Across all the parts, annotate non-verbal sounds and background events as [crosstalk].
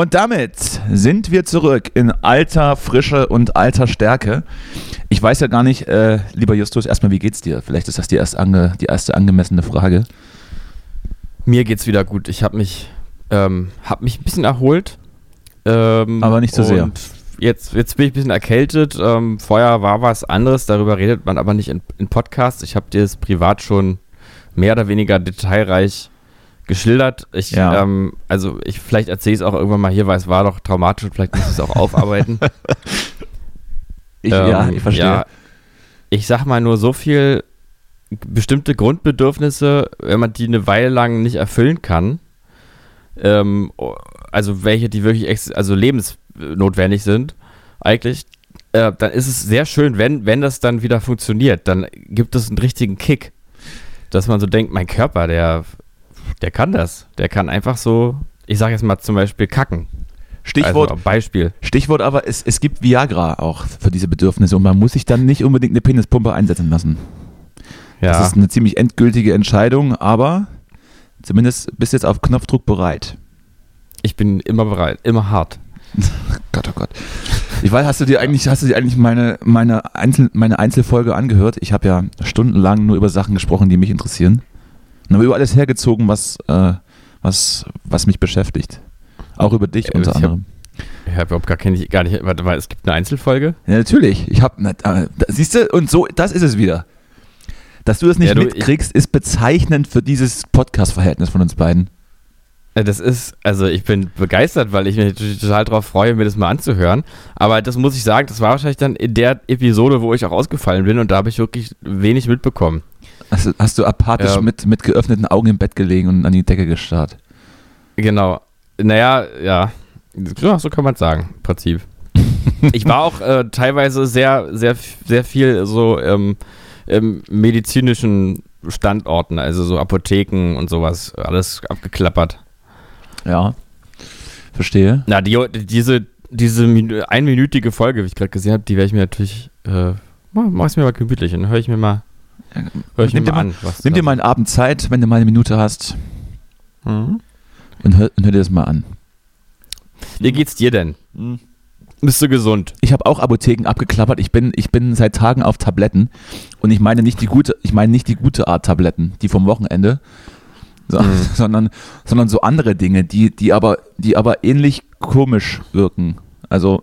Und damit sind wir zurück in alter Frische und alter Stärke. Ich weiß ja gar nicht, äh, lieber Justus, erstmal, wie geht's dir? Vielleicht ist das die, erst ange, die erste angemessene Frage. Mir geht's wieder gut. Ich habe mich, ähm, hab mich ein bisschen erholt. Ähm, Aber nicht so sehr. Jetzt, jetzt bin ich ein bisschen erkältet. Ähm, vorher war was anderes, darüber redet man aber nicht in, in Podcasts. Ich habe dir das privat schon mehr oder weniger detailreich geschildert. Ich, Ja. ähm, also ich vielleicht erzähle ich es auch irgendwann mal hier, weil es war doch traumatisch und vielleicht muss ich es auch aufarbeiten. [laughs] Ich, Ähm, ja, ich verstehe. Ja, ich sag mal nur so viel, bestimmte Grundbedürfnisse, wenn man die eine Weile lang nicht erfüllen kann, ähm, also welche, die wirklich also lebensnotwendig sind, eigentlich, äh, dann ist es sehr schön, wenn, wenn das dann wieder funktioniert, dann gibt es einen richtigen Kick, dass man so denkt, mein Körper, der, der kann das, der kann einfach so, ich sag jetzt mal zum Beispiel kacken. Stichwort, Also, Beispiel. Stichwort aber, es, es gibt Viagra auch für diese Bedürfnisse und man muss sich dann nicht unbedingt eine Penispumpe einsetzen lassen. Ja. Das ist eine ziemlich endgültige Entscheidung, aber zumindest bist du jetzt auf Knopfdruck bereit. Ich bin immer bereit, immer hart. [laughs] Gott, oh Gott. Ich weiß, hast du dir eigentlich, hast du dir eigentlich meine, meine, Einzel, meine Einzelfolge angehört? Ich habe ja stundenlang nur über Sachen gesprochen, die mich interessieren. Und habe über alles hergezogen, was, äh, was, was mich beschäftigt. Auch über dich Äh, unter ich anderem. Ich habe überhaupt gar, keine, gar nicht, warte mal, es gibt eine Einzelfolge? Ja, natürlich. Ich habe, äh, siehst du, und so, das ist es wieder. Dass du das nicht Ja, du, ich- mitkriegst, ist bezeichnend für dieses Podcast-Verhältnis von uns beiden. Äh, Das ist, also ich bin begeistert, weil ich mich total darauf freue, mir das mal anzuhören. Aber das muss ich sagen, das war wahrscheinlich dann in der Episode, wo ich auch ausgefallen bin und da habe ich wirklich wenig mitbekommen. Hast, du- hast du apathisch Ja. mit, mit geöffneten Augen im Bett gelegen und an die Decke gestarrt. Genau. Naja, ja. ja so kann man es sagen, im Prinzip. [laughs] ich war auch äh, teilweise sehr, sehr, sehr viel so ähm, im medizinischen Standorten, also so Apotheken und sowas, alles abgeklappert. Ja. Verstehe. Na, die, diese, diese Minü- einminütige Folge, wie ich gerade gesehen habe, die werde ich mir natürlich, äh, mach mach es mir mal gemütlich und höre ich mir mal, hör ich Nimm mir dir mal an. Was Nimm dir mal einen Abend Zeit, wenn du mal eine Minute hast Mhm. und hör, und hör dir das mal an. Wie geht's dir denn? Bist du gesund? Ich habe auch Apotheken abgeklappert. Ich bin, ich bin seit Tagen auf Tabletten und ich meine nicht die gute, ich meine nicht die gute Art Tabletten, die vom Wochenende, so, Mhm. [laughs] sondern, sondern so andere Dinge, die, die aber, die aber ähnlich komisch wirken. Also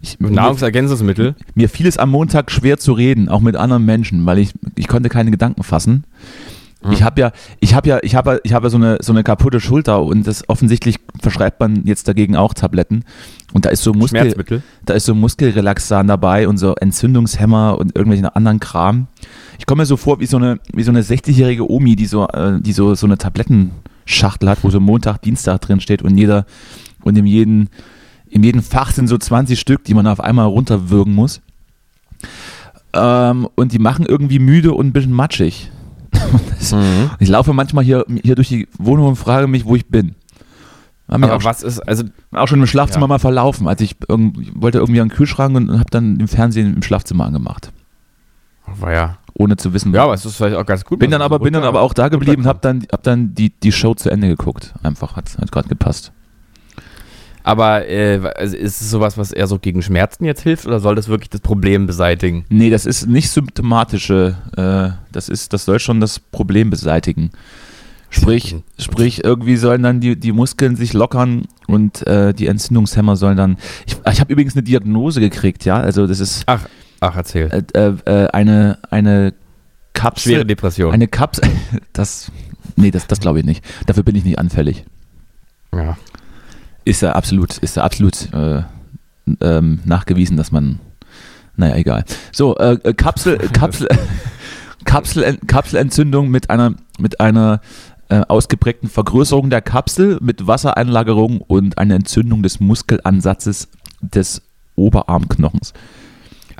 ich, Nahrungsergänzungsmittel? mir fiel es am Montag schwer zu reden, auch mit anderen Menschen, weil ich, ich konnte keine Gedanken fassen. Mhm. Ich habe ja, ich habe ja, ich habe, ich habe ja so eine so eine kaputte Schulter und das offensichtlich verschreibt man jetzt dagegen auch Tabletten und da ist so Muskel, da ist so Muskelrelaxan dabei und so Entzündungshemmer und irgendwelchen anderen Kram. Ich komme mir so vor wie so eine wie so eine 60-jährige Omi, die so äh, die so so eine Tablettenschachtel hat, wo so Montag, Dienstag drin steht und jeder und in jedem in jedem Fach sind so 20 Stück, die man auf einmal runterwürgen muss. Ähm, und die machen irgendwie müde und ein bisschen matschig. Das, [laughs] mhm. Ich laufe manchmal hier, hier durch die Wohnung und frage mich, wo ich bin. Aber auch, was ist, also auch schon im Schlafzimmer ja. mal verlaufen, als ich, irgend, wollte irgendwie an den Kühlschrank und, und habe dann den Fernsehen im Schlafzimmer angemacht. War ja. Ohne zu wissen. Ja, aber es ist vielleicht auch ganz gut. Bin dann aber, bin dann aber auch da geblieben und habe dann, hab dann die, die Show zu Ende geguckt. Einfach, hat, hat gerade gepasst. Aber äh, also ist es sowas, was eher so gegen Schmerzen jetzt hilft oder soll das wirklich das Problem beseitigen? Nee, das ist nicht symptomatische. Äh, das, ist, das soll schon das Problem beseitigen. Sprich, sprich, irgendwie sollen dann die, die Muskeln sich lockern und äh, die Entzündungshemmer sollen dann. Ich, ich habe übrigens eine Diagnose gekriegt, ja. Also das ist. Ach, ach erzähl. Äh, äh, eine, eine Kapsel. Schwere Depression. Eine Kapsel. [laughs] Das. Nee, das, das glaube ich nicht. Dafür bin ich nicht anfällig. Ja. Ist ja absolut, ist ja absolut äh, ähm, nachgewiesen, dass man. Naja, egal. So, äh, äh Kapsel, [laughs] Kapsel, [laughs] Kapsel, Kapselentzündung mit einer, mit einer äh, ausgeprägten Vergrößerung der Kapsel mit Wassereinlagerung und eine Entzündung des Muskelansatzes des Oberarmknochens.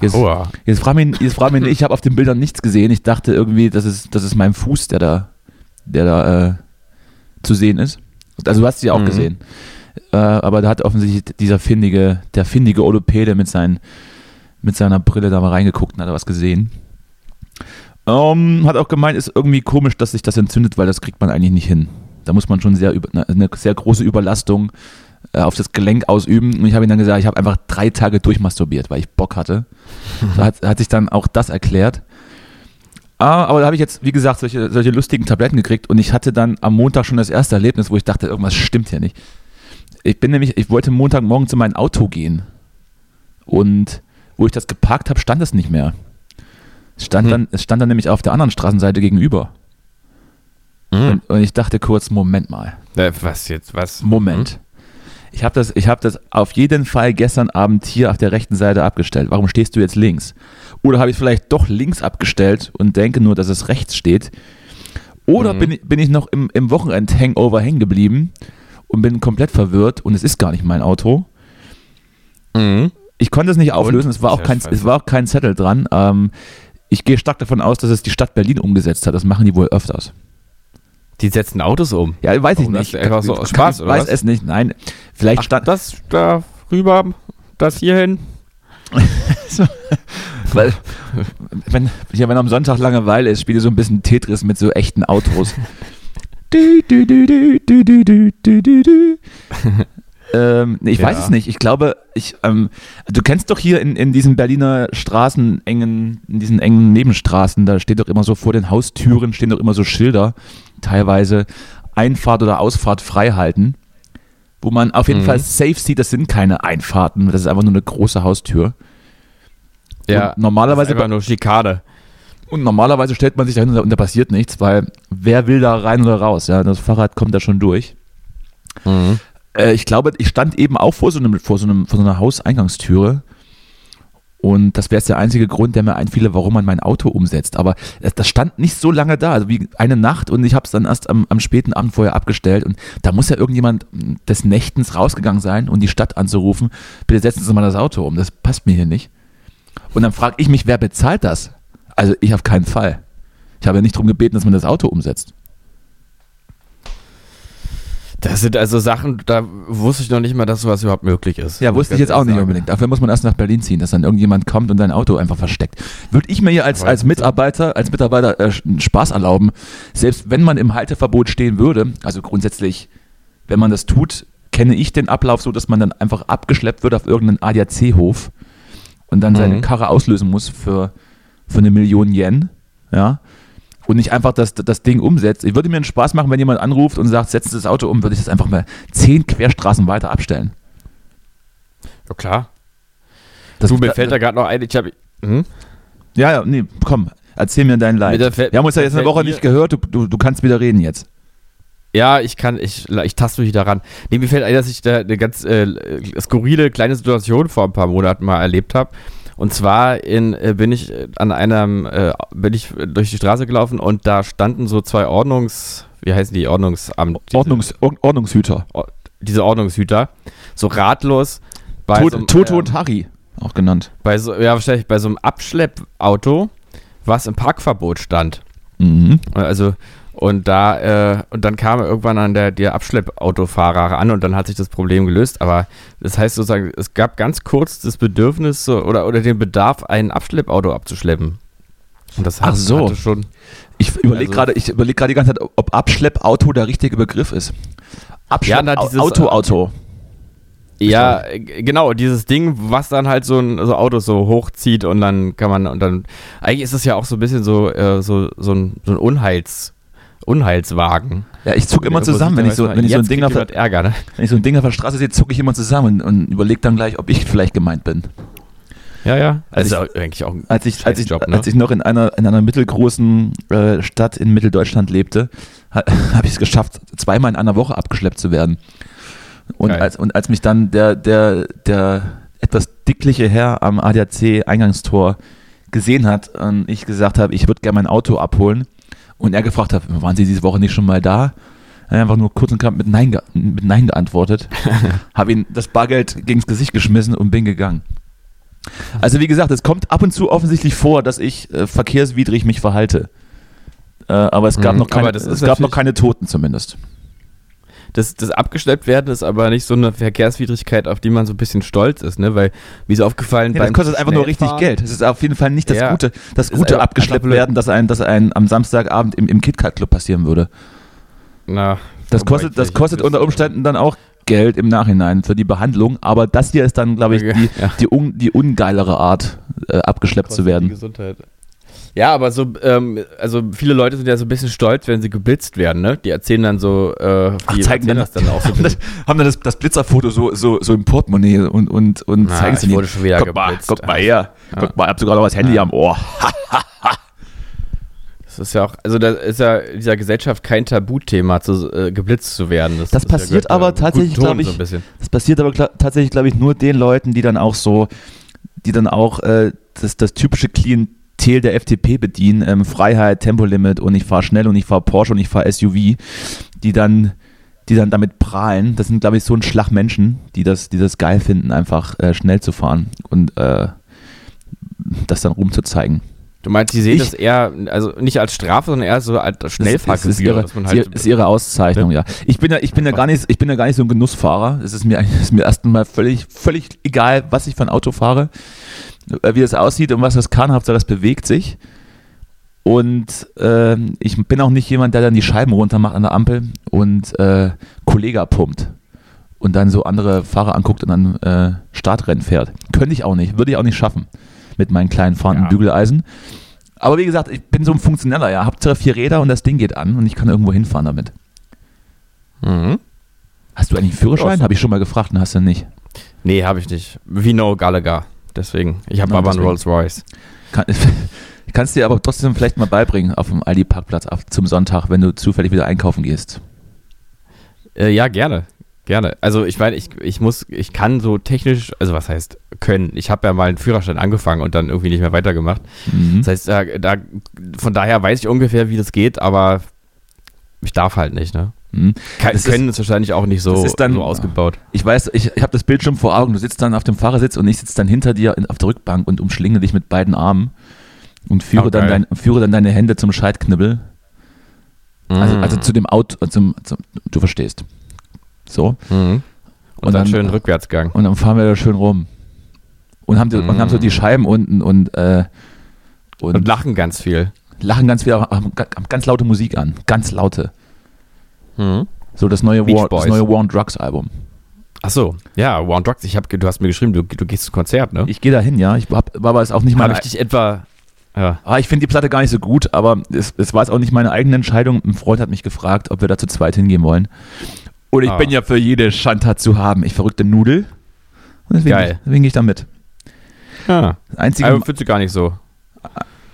Jetzt, oh. jetzt frag mich, jetzt frag mich ich habe auf den Bildern nichts gesehen. Ich dachte irgendwie, das ist, das ist mein Fuß, der da, der da äh, zu sehen ist. Also du hast sie ja auch mhm. gesehen. Äh, aber da hat offensichtlich dieser findige, der findige Orthopäde mit, seinen, mit seiner Brille da mal reingeguckt und hat was gesehen. Ähm, hat auch gemeint, ist irgendwie komisch, dass sich das entzündet, weil das kriegt man eigentlich nicht hin. Da muss man schon sehr über, ne, eine sehr große Überlastung äh, auf das Gelenk ausüben. Und ich habe ihm dann gesagt, ich habe einfach drei Tage durchmasturbiert, weil ich Bock hatte. [laughs] da hat, hat sich dann auch das erklärt. Ah, aber da habe ich jetzt, wie gesagt, solche, solche lustigen Tabletten gekriegt und ich hatte dann am Montag schon das erste Erlebnis, wo ich dachte, irgendwas stimmt hier nicht. Ich bin nämlich, ich wollte Montagmorgen zu meinem Auto gehen und wo ich das geparkt habe, stand es nicht mehr. Es stand, hm. dann, es stand dann nämlich auf der anderen Straßenseite gegenüber. Hm. Und, und, ich dachte kurz, Moment mal. Äh, was jetzt, was? Moment. Hm. Ich habe das, hab das auf jeden Fall gestern Abend hier auf der rechten Seite abgestellt. Warum stehst du jetzt links? Oder habe ich vielleicht doch links abgestellt und denke nur, dass es rechts steht? Oder mhm. bin, bin ich noch im, im Wochenend-Hangover hängen geblieben und bin komplett verwirrt und es ist gar nicht mein Auto? Mhm. Ich konnte es nicht auflösen, es war, auch kein, es war auch kein Zettel dran. Ähm, ich gehe stark davon aus, dass es die Stadt Berlin umgesetzt hat. Das machen die wohl öfters. Die setzen Autos um. Ja, weiß ich oh, nicht. Einfach so aus Spaß, oder? Weiß was? es nicht. Nein, vielleicht Ach, stand das da rüber, das hierhin. [laughs] Weil, wenn, ja, wenn am Sonntag Langeweile ist, spiele ich so ein bisschen Tetris mit so echten Autos. [laughs] du, du, du, du, du, du, du, du, du. Ähm, ich ja. weiß es nicht. Ich glaube, ich, ähm, du kennst doch hier in, in diesen Berliner Straßen, engen, in diesen engen Nebenstraßen, da steht doch immer so vor den Haustüren, stehen doch immer so Schilder, teilweise Einfahrt oder Ausfahrt frei halten, wo man auf jeden mhm. Fall safe sieht, das sind keine Einfahrten, das ist einfach nur eine große Haustür. Ja, und normalerweise. einfach nur Schikade. Und normalerweise stellt man sich dahin und da passiert nichts, weil wer will da rein oder raus? Ja, das Fahrrad kommt da schon durch. Mhm äh, ich glaube, ich stand eben auch vor so, einem, vor so, einem, vor so einer Hauseingangstüre. Und das wäre jetzt der einzige Grund, der mir einfiele, warum man mein Auto umsetzt. Aber das stand nicht so lange da, also wie eine Nacht und ich habe es dann erst am, am, späten Abend vorher abgestellt. Und da muss ja irgendjemand des Nächtens rausgegangen sein und die Stadt anzurufen, bitte setzen Sie mal das Auto um, das passt mir hier nicht. Und dann frage ich mich, wer bezahlt das? Also ich auf keinen Fall. Ich habe ja nicht darum gebeten, dass man das Auto umsetzt. Das sind also Sachen, da wusste ich noch nicht mal, dass sowas überhaupt möglich ist. Ja, wusste ich jetzt auch nicht unbedingt. Dafür muss man erst nach Berlin ziehen, dass dann irgendjemand kommt und dein Auto einfach versteckt. Würde ich mir hier als, als Mitarbeiter, als Mitarbeiter äh, Spaß erlauben, selbst wenn man im Halteverbot stehen würde, also grundsätzlich, wenn man das tut, kenne ich den Ablauf so, dass man dann einfach abgeschleppt wird auf irgendeinen ADAC-Hof und dann mhm. seine Karre auslösen muss für, für eine Million Yen. Ja, und nicht einfach das, das Ding umsetzt. Ich würde mir einen Spaß machen, wenn jemand anruft und sagt, setzt das Auto um, würde ich das einfach mal zehn Querstraßen weiter abstellen. Ja, klar. Das, du, mir fällt da gerade noch ein, ich habe. Hm? Ja, ja, nee, komm, erzähl mir dein Leid. Wir haben uns ja jetzt eine Woche nicht gehört, du, du, du kannst wieder reden jetzt. Ja, ich kann, ich, ich taste mich daran. Nee, mir fällt ein, dass ich da eine ganz äh, skurrile kleine Situation vor ein paar Monaten mal erlebt habe. Und zwar in, äh, bin ich äh, an einem, äh, bin ich durch die Straße gelaufen und da standen so zwei Ordnungs, wie heißen die, Ordnungsamt? Ordnungs, Ordnungshüter. diese Ordnungshüter, so ratlos. Bei Tot, so einem, Toto und Harry, auch genannt. Bei so, ja, wahrscheinlich bei so einem Abschleppauto, was im Parkverbot stand. Mhm. Also, und da, äh, und dann kam irgendwann an der, der Abschleppautofahrer an und dann hat sich das Problem gelöst. Aber das heißt sozusagen, es gab ganz kurz das Bedürfnis so, oder, oder den Bedarf, ein Abschleppauto abzuschleppen. Und das Ach so. schon. Ich überlege Also- gerade, ich überlege gerade die ganze Zeit, ob Abschleppauto der richtige Begriff ist. Ja, na, dieses, Auto, Auto. Ja, äh, genau, dieses Ding, was dann halt so ein so Auto so hochzieht und dann kann man, und dann, eigentlich ist es ja auch so ein bisschen so, äh, so, so ein, so ein Unheils, Unheilswagen. Ja, ich zucke immer zusammen, wenn ich so, wenn ich so ein Ding auf der, Ärger, ne? wenn ich so ein Ding auf der Straße sehe, zucke ich immer zusammen und, und überlege dann gleich, ob ich vielleicht gemeint bin. Ja, ja. Als Also ich- eigentlich auch ein Als ich, als ich, Scheißjob, ne? als ich noch in einer, in einer mittelgroßen äh, Stadt in Mitteldeutschland lebte, ha, [laughs] habe ich es geschafft, zweimal in einer Woche abgeschleppt zu werden. Und Geil. als, und als mich dann der, der, der etwas dickliche Herr am ADAC-Eingangstor gesehen hat und ich gesagt habe, ich würde gerne mein Auto abholen und er gefragt hat, waren Sie diese Woche nicht schon mal da? Er hat einfach nur kurz und knapp mit Nein, mit Nein geantwortet, [laughs] habe ihm das Bargeld gegens Gesicht geschmissen und bin gegangen. Also wie gesagt, es kommt ab und zu offensichtlich vor, dass ich äh, verkehrswidrig mich verhalte. Äh, aber es gab, Mhm, noch, keine, es gab noch keine Toten zumindest. Das, das abgeschleppt werden ist aber nicht so eine Verkehrswidrigkeit, auf die man so ein bisschen stolz ist, ne? Weil, wie ist aufgefallen, Nee, das kostet einfach nur richtig Geld. Das ist auf jeden Fall nicht das Ja. Gute, das Gute abgeschleppt werden, dass ein, dass ein am Samstagabend im, im KitKat Club passieren würde. Na, Das kostet, das kostet unter Umständen dann auch Geld im Nachhinein für die Behandlung, aber das hier ist dann, glaube ich, die, [laughs] Ja. die, un, die ungeilereArt, äh, abgeschleppt zu kostet die werden. Gesundheit. Ja, aber so, ähm, also viele Leute sind ja so ein bisschen stolz, wenn sie geblitzt werden, ne? Die erzählen dann so, äh, Ach, die zeigen dann, das dann auch so. ein das, [laughs] bisschen. haben dann das, das Blitzerfoto so, so, so im Portemonnaie und, und, und Na, zeigen es ihnen. wurde schon wieder guck mal, geblitzt. guck mal her. Ja. Guck mal, ich hab sogar noch das Handy Ja. am Ohr. [laughs] Das ist ja auch, also da ist ja in dieser Gesellschaft kein Tabuthema, zu, äh, geblitzt zu werden. Das ja passiert gehört, aber tatsächlich, Ton glaub ich, So. Das passiert aber tatsächlich, glaube ich, nur den Leuten, die dann auch so, die dann auch äh, das, das typische Klientel der FDP bedienen, ähm, Freiheit, Tempolimit und ich fahre schnell und ich fahre Porsche und ich fahre SUV, die dann, die dann damit prahlen. Das sind, glaube ich, so ein Schlag Menschen, die das, die das geil finden, einfach äh, schnell zu fahren und äh, das dann rumzuzeigen. Du meinst, die sehen Ich- das eher, also nicht als Strafe, sondern eher so als Das Schnellfahrgebühr, ist, ihre, halt ist ihre Auszeichnung, ja. Ich bin ja, ich bin ja gar nicht, ich bin ja gar nicht so ein Genussfahrer. Es ist mir, [laughs] ist mir erstmal völlig, völlig egal, was ich für ein Auto fahre, wie es aussieht und was das kann. Hauptsache, das bewegt sich. Und ähm, ich bin auch nicht jemand, der dann die Scheiben runter macht an der Ampel und äh, Kollega pumpt und dann so andere Fahrer anguckt und dann äh, Startrennen fährt. Könnte ich auch nicht, würde ich auch nicht schaffen mit meinen kleinen fahrenden Ja. Bügeleisen. Aber wie gesagt, ich bin so ein Funktioneller, ja. Hauptsache vier Räder und das Ding geht an und ich kann irgendwo hinfahren damit. Mhm. Hast du eigentlich einen Führerschein? Habe ich schon mal gefragt und hast du nicht. Nee, habe ich nicht. Wie No Gallagher. Deswegen. Ich habe aber einen. Rolls Royce. Kann, [laughs] kannst dir aber trotzdem vielleicht mal beibringen auf dem Aldi-Parkplatz zum Sonntag, wenn du zufällig wieder einkaufen gehst. Äh, ja, gerne. Gerne. Also ich meine, ich, ich muss, ich kann so technisch, also was heißt können? Ich habe ja mal einen Führerschein angefangen und dann irgendwie nicht mehr weitergemacht. Mhm. Das heißt, da, da, von daher weiß ich ungefähr, wie das geht, aber ich darf halt nicht, ne? Mhm. Ke- Das können ist wahrscheinlich auch nicht so, dann- so ausgebaut. Ich weiß, ich, ich habe das Bildschirm vor Augen. Du sitzt dann auf dem Fahrersitz und ich sitze dann hinter dir auf der Rückbank und umschlinge dich mit beiden Armen und führe, Oh, dann, dein, führe dann deine Hände zum Scheitknibbel. Also, Mhm. also zu dem Auto, zum, zum, du verstehst. So. Mhm. Und, Und dann, dann- schön Rückwärtsgang. Und dann fahren wir da schön rum. Und haben, die, und haben so die Scheiben unten und, äh, und, Und lachen ganz viel. lachen ganz ga- haben ganz laute Musik an. Ganz laute. Mhm. So das neue Beach War, das neue War on Drugs Album. Ach so, ja, War on Drugs. Ich hab, du hast mir geschrieben, du, du gehst zum Konzert, ne? Ich gehe da hin, ja. Ich hab, war aber es auch nicht Habe meine. ich dich etwa. Ja. Ah, ich finde die Platte gar nicht so gut, aber es, es war jetzt auch nicht meine eigene Entscheidung. Ein Freund hat mich gefragt, ob wir da zu zweit hingehen wollen. Und ich Ah. bin ja für jede Schandtat zu haben. Ich verrückte Nudel. Und deswegen, Geil. deswegen gehe ich da mit. ja. Das einzige, Aber findest du gar nicht so.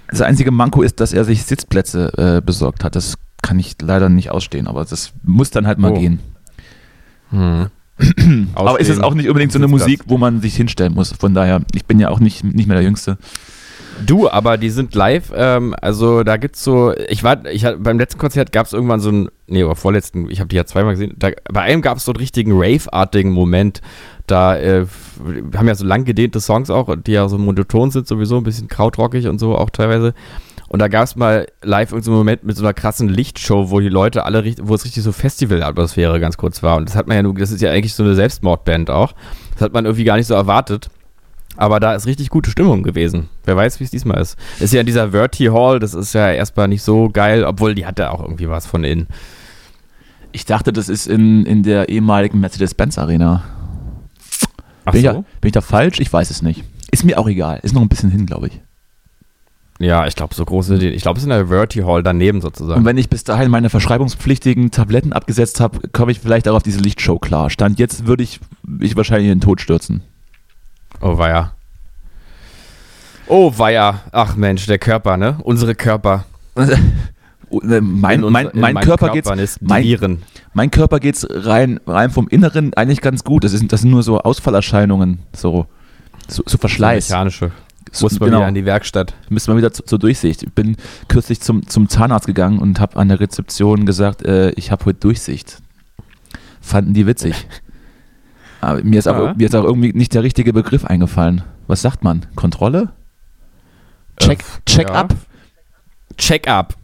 das einzige Manko ist, dass er sich Sitzplätze äh, besorgt hat. Das kann ich leider nicht ausstehen, aber das muss dann halt mal Oh. gehen. Hm. [clears throat] Aber ist es auch nicht unbedingt so eine. Musik, wo man sich hinstellen muss. Von daher, ich bin ja auch nicht, nicht mehr der Jüngste. Du, aber die sind live, ähm, also da gibt's so, ich war, ich hatte, beim letzten Konzert gab es irgendwann so ein, nee, aber vorletzten, ich habe die ja zweimal gesehen, da, bei einem gab es so einen richtigen Rave-artigen Moment, da äh, haben ja so lang gedehnte Songs auch, die ja so monoton sind, sowieso ein bisschen krautrockig und so auch teilweise. Und da gab es mal live irgendeinen so Moment mit so einer krassen Lichtshow, wo die Leute alle wo es richtig so Festival-Atmosphäre ganz kurz war. Und das hat man ja nur, das ist ja eigentlich so eine Selbstmordband auch. Das hat man irgendwie gar nicht so erwartet. Aber da ist richtig gute Stimmung gewesen. Wer weiß, wie es diesmal ist. Ist ja in dieser Verti Hall, das ist ja erstmal nicht so geil, obwohl die hat ja auch irgendwie was von innen. Ich dachte, das ist in, in der ehemaligen Mercedes-Benz Arena. Ach Bin, ich so? da, bin ich da falsch? Ich weiß es nicht. Ist mir auch egal. Ist noch ein bisschen hin, glaube ich. Ja, ich glaube, so groß sind die. Ich glaube, es ist in der Verti Hall daneben sozusagen. Und wenn ich bis dahin meine verschreibungspflichtigen Tabletten abgesetzt habe, komme ich vielleicht auch auf diese Lichtshow klar. Stand jetzt würde ich mich wahrscheinlich in den Tod stürzen. Oh, weia. Oh, weia. Ach Mensch, der Körper, ne? Unsere Körper. [laughs] mein, In mein, in mein meinen Körper geht's, mein, mein Körper geht's rein, rein vom Inneren eigentlich ganz gut. Das, ist, das sind nur so Ausfallerscheinungen, so, so, so Verschleiß. Mechanische. Muss man genau. wieder an die Werkstatt. Müssen wir wieder zu- zur Durchsicht. Ich bin kürzlich zum, zum Zahnarzt gegangen und habe an der Rezeption gesagt, äh, ich habe heute Durchsicht. Fanden die witzig. [laughs] Aber mir ist, auch, Ja. mir ist auch irgendwie nicht der richtige Begriff eingefallen. Was sagt man? Kontrolle? Check, Äh, check ja. up? Check-up.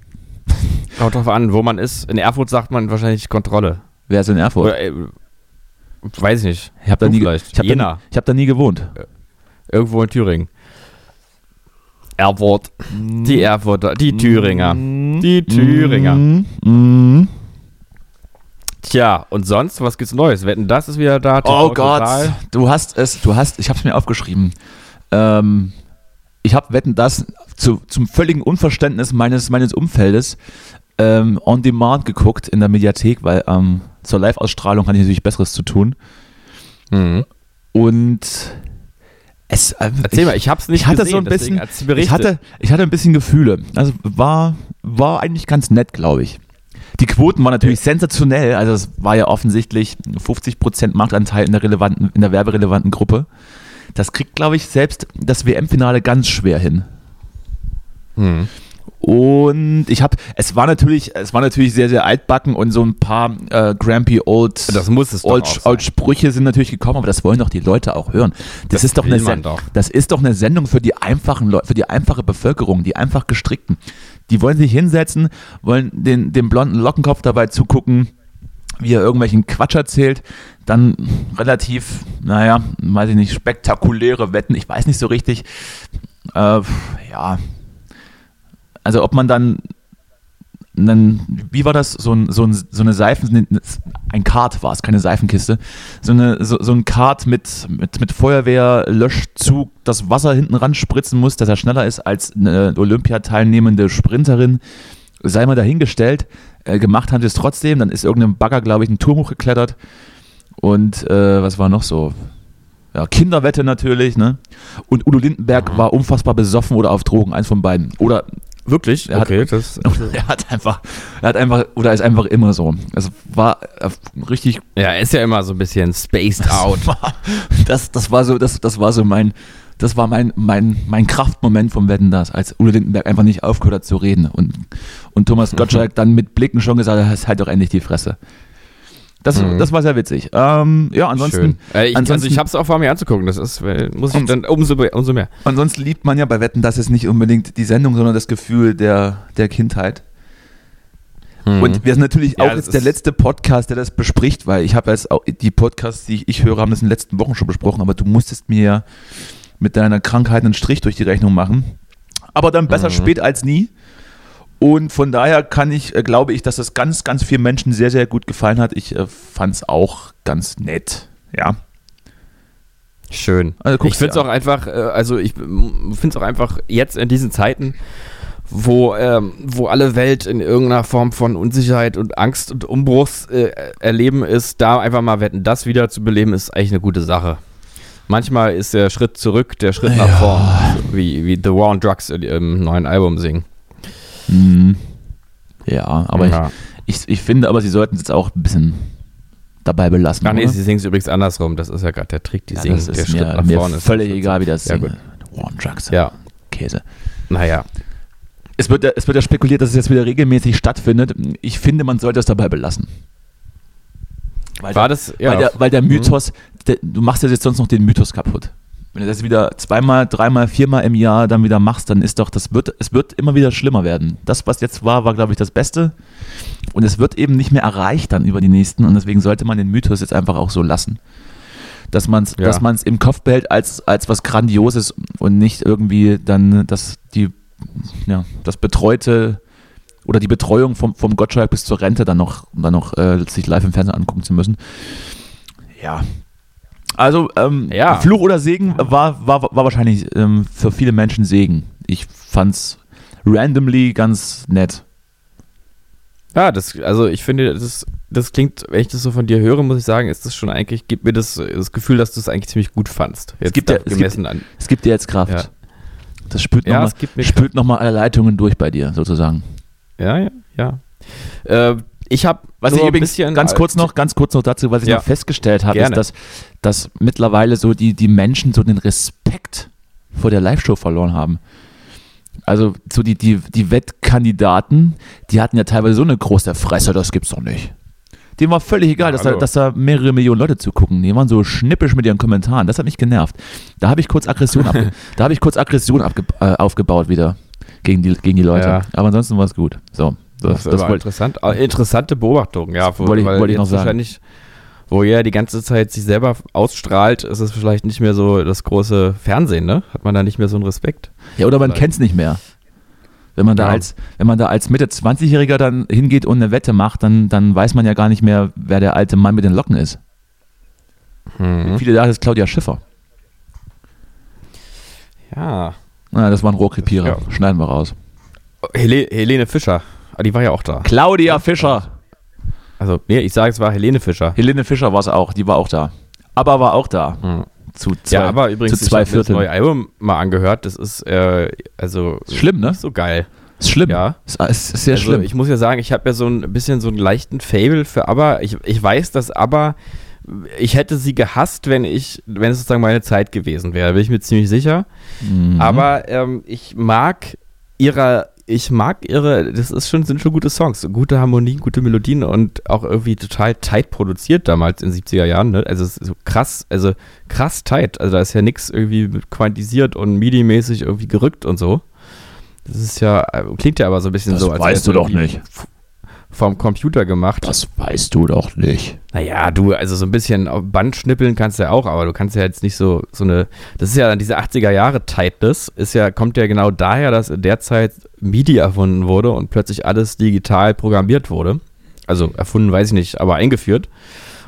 [laughs] Kommt drauf an, wo man ist. In Erfurt sagt man wahrscheinlich Kontrolle. Wer ist in Erfurt? Oder, äh, weiß ich nicht. ich habe da, nie ich hab da, ich hab da nie gewohnt. Irgendwo in Thüringen. Erfurt. Die Erfurter. Die Thüringer. Die Thüringer. Mhm. Mhm. Tja, und sonst, was gibt's Neues? Wetten, das ist wieder da. Oh TV Gott, Total. du hast es, du hast, ich habe es mir aufgeschrieben. Ähm, ich habe Wetten das zu, zum völligen Unverständnis meines, meines Umfeldes ähm, on demand geguckt in der Mediathek, weil ähm, zur Live-Ausstrahlung hatte ich natürlich Besseres zu tun. Mhm. Und es, äh, Erzähl mal, ich hab's nicht ich hatte gesehen, so ein bisschen, ich hatte, ich hatte ein bisschen Gefühle. Also war, war eigentlich ganz nett, glaube ich. Die Quoten waren natürlich sensationell. Also es war ja offensichtlich 50% Marktanteil in der relevanten, in der werberelevanten Gruppe. Das kriegt, glaube ich, selbst das WM-Finale ganz schwer hin. Mhm. Und ich habe, es war natürlich, es war natürlich sehr, sehr altbacken und so ein paar äh, Grampy Old, Das muss es Old. Old Sprüche sind natürlich gekommen, aber das wollen doch die Leute auch hören. Das, Das ist doch eine man Sen- doch. das ist doch eine Sendung für die einfachen Leute, für die einfache Bevölkerung, die einfach gestrickten. Die wollen sich hinsetzen, wollen den, den blonden Lockenkopf dabei zugucken, wie er irgendwelchen Quatsch erzählt, dann relativ, naja, weiß ich nicht, spektakuläre Wetten, ich weiß nicht so richtig. Äh, ja. Also ob man dann einen, wie war das? So, ein, so, ein, so eine Seifen, ein Kart war es, keine Seifenkiste. So, eine, so, so ein Kart mit, mit, mit Feuerwehr-Löschzug, das Wasser hinten ran spritzen muss, dass er schneller ist als eine Olympiateilnehmende Sprinterin. Sei mal dahingestellt. Äh, gemacht haben sie es trotzdem. Dann ist irgendein Bagger, glaube ich, einen Turm hochgeklettert. Und äh, was war noch so? Ja, Kinderwette natürlich, ne? Und Udo Lindenberg war unfassbar besoffen oder auf Drogen, eins von beiden. Oder Wirklich? Er hat- okay, das. [laughs] er hat einfach, er hat einfach, oder ist einfach immer so. Es war äh, richtig, Ja, er ist ja immer so ein bisschen spaced out. das, das war so, das, das war so mein, das war mein, mein, mein Kraftmoment vom Wetten das, als Udo Lindenberg einfach nicht aufgehört hat zu reden und, und Thomas Gottschalk [laughs] dann mit Blicken schon gesagt hat, halt doch endlich die Fresse. Das, Mhm. das war sehr witzig. Ähm, ja, ansonsten. Äh, ich, also ansonsten- ich hab's auch vor mir anzugucken. Das ist, äh, muss ich Und- dann umso, umso mehr. ansonsten liebt man ja bei Wetten das ist nicht unbedingt die Sendung, sondern das Gefühl der, der Kindheit. Und wir sind natürlich Ja, auch jetzt der letzte Podcast, der das bespricht, weil ich habe jetzt auch die Podcasts, die ich, ich höre, haben das in den letzten Wochen schon besprochen, aber du musstest mir ja mit deiner Krankheit einen Strich durch die Rechnung machen. Aber dann besser Mhm. spät als nie. Und von daher kann ich, äh, glaube ich, dass das ganz, ganz vielen Menschen sehr, sehr gut gefallen hat. Ich äh, fand es auch ganz nett. Ja. Schön. Also ich finde es auch einfach, äh, also ich finde es auch einfach jetzt in diesen Zeiten, wo, ähm, wo alle Welt in irgendeiner Form von Unsicherheit und Angst und Umbruchs äh, erleben ist, da einfach mal wetten, das wieder zu beleben, ist eigentlich eine gute Sache. Manchmal ist der Schritt zurück, der Schritt nach Ja. vorn, wie, wie The War on Drugs im neuen Album singen. Mhm. Ja, aber ja. Ich, ich, ich finde aber, sie sollten es jetzt auch ein bisschen dabei belassen. Ach nee, oder? sie singen es übrigens andersrum, das ist ja gerade der Trick, die ja, singen, das ist mir, nach mir vorne ist. völlig egal, wie das Ja. One Drugs. Ja, Käse. naja. Es wird, ja, es wird ja spekuliert, dass es jetzt wieder regelmäßig stattfindet. Ich finde, man sollte es dabei belassen. Weil, War der, das, ja. weil, der, weil der Mythos, der, du machst ja jetzt sonst noch den Mythos kaputt. Wenn du das wieder zweimal, dreimal, viermal im Jahr dann wieder machst, dann ist doch, das wird, es wird immer wieder schlimmer werden. Das, was jetzt war, war, glaube ich, das Beste. Und es wird eben nicht mehr erreicht dann über die nächsten. Und deswegen sollte man den Mythos jetzt einfach auch so lassen. Dass man es Ja. dass man's im Kopf behält als, als was Grandioses und nicht irgendwie dann, dass die, ja, das Betreute oder die Betreuung vom, vom Gottschalk bis zur Rente dann noch, dann noch äh, sich live im Fernsehen angucken zu müssen. Ja. Also, ähm, Ja. Fluch oder Segen war, war, war wahrscheinlich ähm, für viele Menschen Segen. Ich fand's randomly ganz nett. Ja, das, also ich finde, das, das klingt, wenn ich das so von dir höre, muss ich sagen, ist das schon eigentlich, gibt mir das, das Gefühl, dass du es eigentlich ziemlich gut fandst. Jetzt gibt da es gemessen an. Es gibt dir jetzt Kraft. Ja. Das spült Ja, nochmal es gibt noch alle Leitungen durch bei dir, sozusagen. Ja, ja, ja. Äh, ich habe Was ich übrigens ganz kurz noch, ganz kurz noch dazu, was ich Ja. noch festgestellt habe, ist, dass, dass mittlerweile so die, die Menschen so den Respekt vor der Live-Show verloren haben. Also so die, die, die Wettkandidaten, die hatten ja teilweise so eine große Fresse, das gibt's doch nicht. Dem war völlig egal, dass, da, dass da mehrere Millionen Leute zugucken. Die waren so schnippisch mit ihren Kommentaren. Das hat mich genervt. Da habe ich kurz Aggression, abge [laughs] da habe ich kurz Aggression abge äh, aufgebaut wieder gegen die, gegen die Leute. Ja. Aber ansonsten war es gut. So, das, Das, das, war interessant. äh, Interessante Beobachtung, ja. wo- Wollte ich- wollte ich noch sagen. Wo er die ganze Zeit sich selber ausstrahlt, ist es vielleicht nicht mehr so das große Fernsehen, ne? Hat man da nicht mehr so einen Respekt? Ja, oder man kennt es nicht mehr. Wenn man da Ja. als, wenn man da als Mitte 20-Jähriger dann hingeht und eine Wette macht, dann, dann weiß man ja gar nicht mehr, wer der alte Mann mit den Locken ist. Hm. Viele dachten, es ist Claudia Schiffer. Ja. Na, das war ein Rohrkrepierer. Ja. Schneiden wir raus. Hele, Helene Fischer. Ah, die war ja auch da. Claudia Fischer. Also, nee, ich sage, es war Helene Fischer. Helene Fischer war es auch, die war auch da. Aber war auch da. Hm. Zu zwei, Ja, aber übrigens, zu zwei ich habe das Vierteln. neue Album mal angehört. Das ist, äh, also. Schlimm, ne? So geil. Ist schlimm. Ja. Ist, ist, ist sehr also, schlimm. Ich muss ja sagen, ich habe ja so ein bisschen so einen leichten Fable für ABBA. Ich, ich weiß, dass ABBA, ich hätte sie gehasst, wenn ich, wenn es sozusagen meine Zeit gewesen wäre, bin ich mir ziemlich sicher. Mhm. Aber ähm, ich mag ihre, ich mag ihre, das ist schon, sind schon gute Songs, gute Harmonien, gute Melodien und auch irgendwie total tight produziert damals in den 70er Jahren. Ne? Also so krass, also krass tight. Also da ist ja nichts irgendwie quantisiert und MIDI-mäßig irgendwie gerückt und so. Das ist ja, äh, klingt ja aber so ein bisschen Das so, als weißt du doch nicht. Vom Computer gemacht. das weißt du doch nicht. Naja, du, also so ein bisschen auf Band schnippeln kannst du ja auch, aber du kannst ja jetzt nicht so, so eine, das ist ja dann diese 80er Jahre Tightness, ist ja, kommt ja genau daher, dass in der Zeit MIDI erfunden wurde und plötzlich alles digital programmiert wurde. Also erfunden weiß ich nicht, aber eingeführt.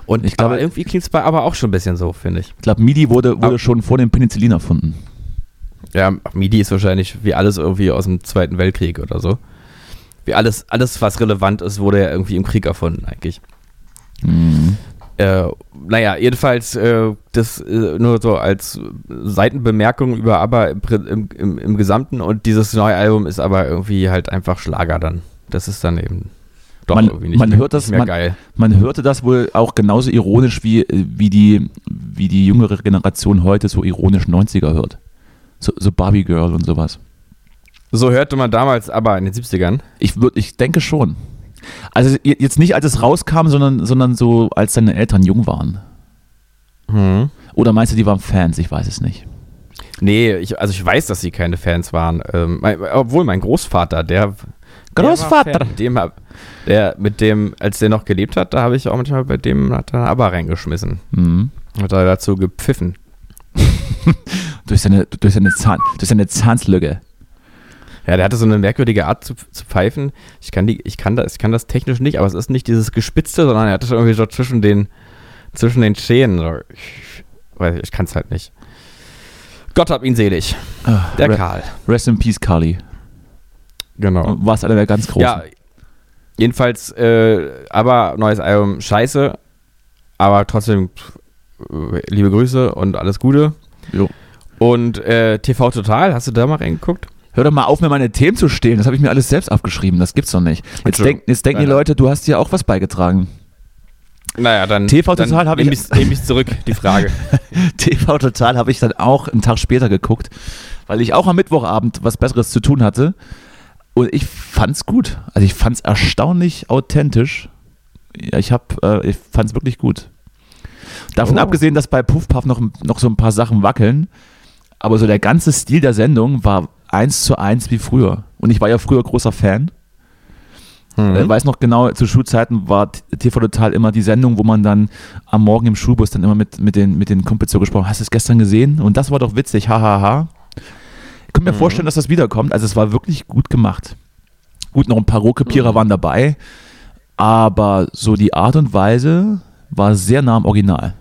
Und Ich glaube- irgendwie klingt es bei aber auch schon ein bisschen so, finde ich. Ich glaube, MIDI wurde, wurde Aber- schon vor dem Penicillin erfunden. Ja, MIDI ist wahrscheinlich wie alles irgendwie aus dem Zweiten Weltkrieg oder so. Wie alles, alles, was relevant ist, wurde ja irgendwie im Krieg erfunden, eigentlich. Mhm. Äh, naja, jedenfalls äh, das äh, nur so als Seitenbemerkung über aber im, im, im, im Gesamten und dieses neue Album ist aber irgendwie halt einfach Schlager dann. Das ist dann eben doch Man- irgendwie nicht, man hört das- man- geil. Man hörte das wohl auch genauso ironisch, wie, wie, die, wie die jüngere Generation heute so ironisch 90er hört. So, so Barbie Girl und sowas. So hörte man damals aber in den 70ern. Ich, würd, ich denke schon. Also je- jetzt nicht, als es rauskam, sondern, sondern so, als deine Eltern jung waren. Hm. Oder meinst du, die waren Fans? Ich weiß es nicht. Nee, ich, also ich weiß, dass sie keine Fans waren. Ähm, mein, obwohl mein Großvater, der. der Großvater. Fan. Dem, der, mit dem, als der noch gelebt hat, da habe ich auch manchmal bei dem, hat er aber reingeschmissen. Mhm. Hat er dazu gepfiffen. [laughs] Durch, seine, durch, seine Zahn, durch seine Zahnslücke. Ja, der hatte so eine merkwürdige Art zu, zu pfeifen. Ich kann, die, ich, kann das, ich kann das technisch nicht, aber es ist nicht dieses Gespitzte, sondern er hatte schon irgendwie so zwischen den, zwischen den Zähnen. So. Ich, weiß ich, ich kann es halt nicht. Gott hab ihn selig. Ah, Der Re- Karl. Rest in Peace, Carly. Genau. Du warst einer der ganz Großen. Ja, jedenfalls, äh, aber neues Album scheiße, aber trotzdem äh, liebe Grüße und alles Gute. Jo. Und äh, TV Total, hast du da mal reingeguckt? Hör doch mal auf, mir meine Themen zu stehlen. Das habe ich mir alles selbst abgeschrieben. Das gibt's doch nicht. Jetzt, denk, jetzt denken die. Leute, du hast hier auch was beigetragen. Naja, dann. TV Total hab ich- nehm ich's- Nehm ich zurück, die Frage. [laughs] TV Total habe ich dann auch einen Tag später geguckt, weil ich auch am Mittwochabend was Besseres zu tun hatte. Und ich fand's gut. Also ich fand's erstaunlich authentisch. Ja, ich hab, äh, ich fand's wirklich gut. Davon Oh. abgesehen, dass bei Puff Puff noch, noch so ein paar Sachen wackeln, aber so der ganze Stil der Sendung war eins zu eins wie früher. Und ich war ja früher großer Fan. Mhm. Äh, weiß noch genau, zu Schulzeiten war TV Total immer die Sendung, wo man dann am Morgen im Schulbus dann immer mit, mit, den, mit den Kumpels so gesprochen Hast du es gestern gesehen? Und das war doch witzig, hahaha. Ha, ha. Ich kann mir Mhm. vorstellen, dass das wiederkommt. Also es war wirklich gut gemacht. Gut, noch ein paar Rohkopierer Mhm. waren dabei, aber so die Art und Weise war sehr nah am Original.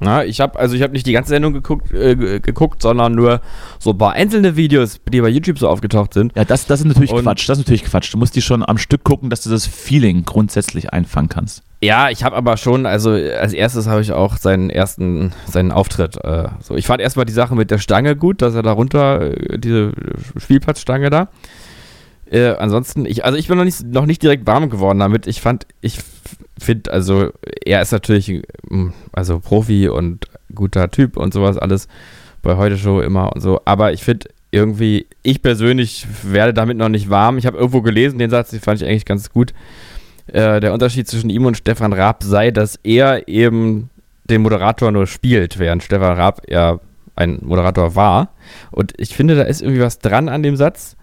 Ja, ich habe also ich habe nicht die ganze Sendung geguckt, äh, ge- geguckt, sondern nur so ein paar einzelne Videos, die bei YouTube so aufgetaucht sind. Ja, das, das ist natürlich Und- Quatsch. Das ist natürlich Quatsch. Du musst die schon am Stück gucken, dass du das Feeling grundsätzlich einfangen kannst. Ja, ich habe aber schon, also als erstes habe ich auch seinen ersten, seinen Auftritt. Äh, so, ich fand erstmal die Sache mit der Stange gut, dass er da runter, äh, diese Spielplatzstange da. Äh, ansonsten, ich, also ich bin noch nicht, noch nicht direkt warm geworden damit. Ich fand, ich finde, also er ist natürlich, mm, also Profi und guter Typ und sowas alles bei Heute Show immer und so. Aber ich finde irgendwie, ich persönlich werde damit noch nicht warm. Ich habe irgendwo gelesen, den Satz, den fand ich eigentlich ganz gut. Äh, der Unterschied zwischen ihm und Stefan Raab sei, dass er eben den Moderator nur spielt, während Stefan Raab ja ein Moderator war. Und ich finde, da ist irgendwie was dran an dem Satz.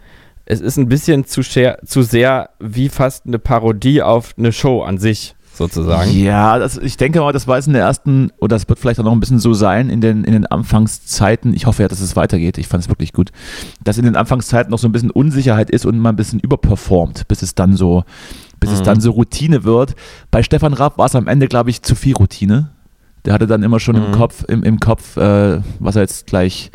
Es ist ein bisschen zu, zu sehr wie fast eine Parodie auf eine Show an sich, sozusagen. Ja, das, ich denke mal, das war jetzt in der ersten, oder das wird vielleicht auch noch ein bisschen so sein in den, in den Anfangszeiten. Ich hoffe ja, dass es weitergeht. Ich fand es wirklich gut. Dass in den Anfangszeiten noch so ein bisschen Unsicherheit ist und man ein bisschen überperformt, bis es dann so, bis es Mhm. dann so Routine wird. Bei Stefan Raab war es am Ende, glaube ich, zu viel Routine. Der hatte dann immer schon im Mhm. Kopf, im, im Kopf, äh, was er jetzt gleich,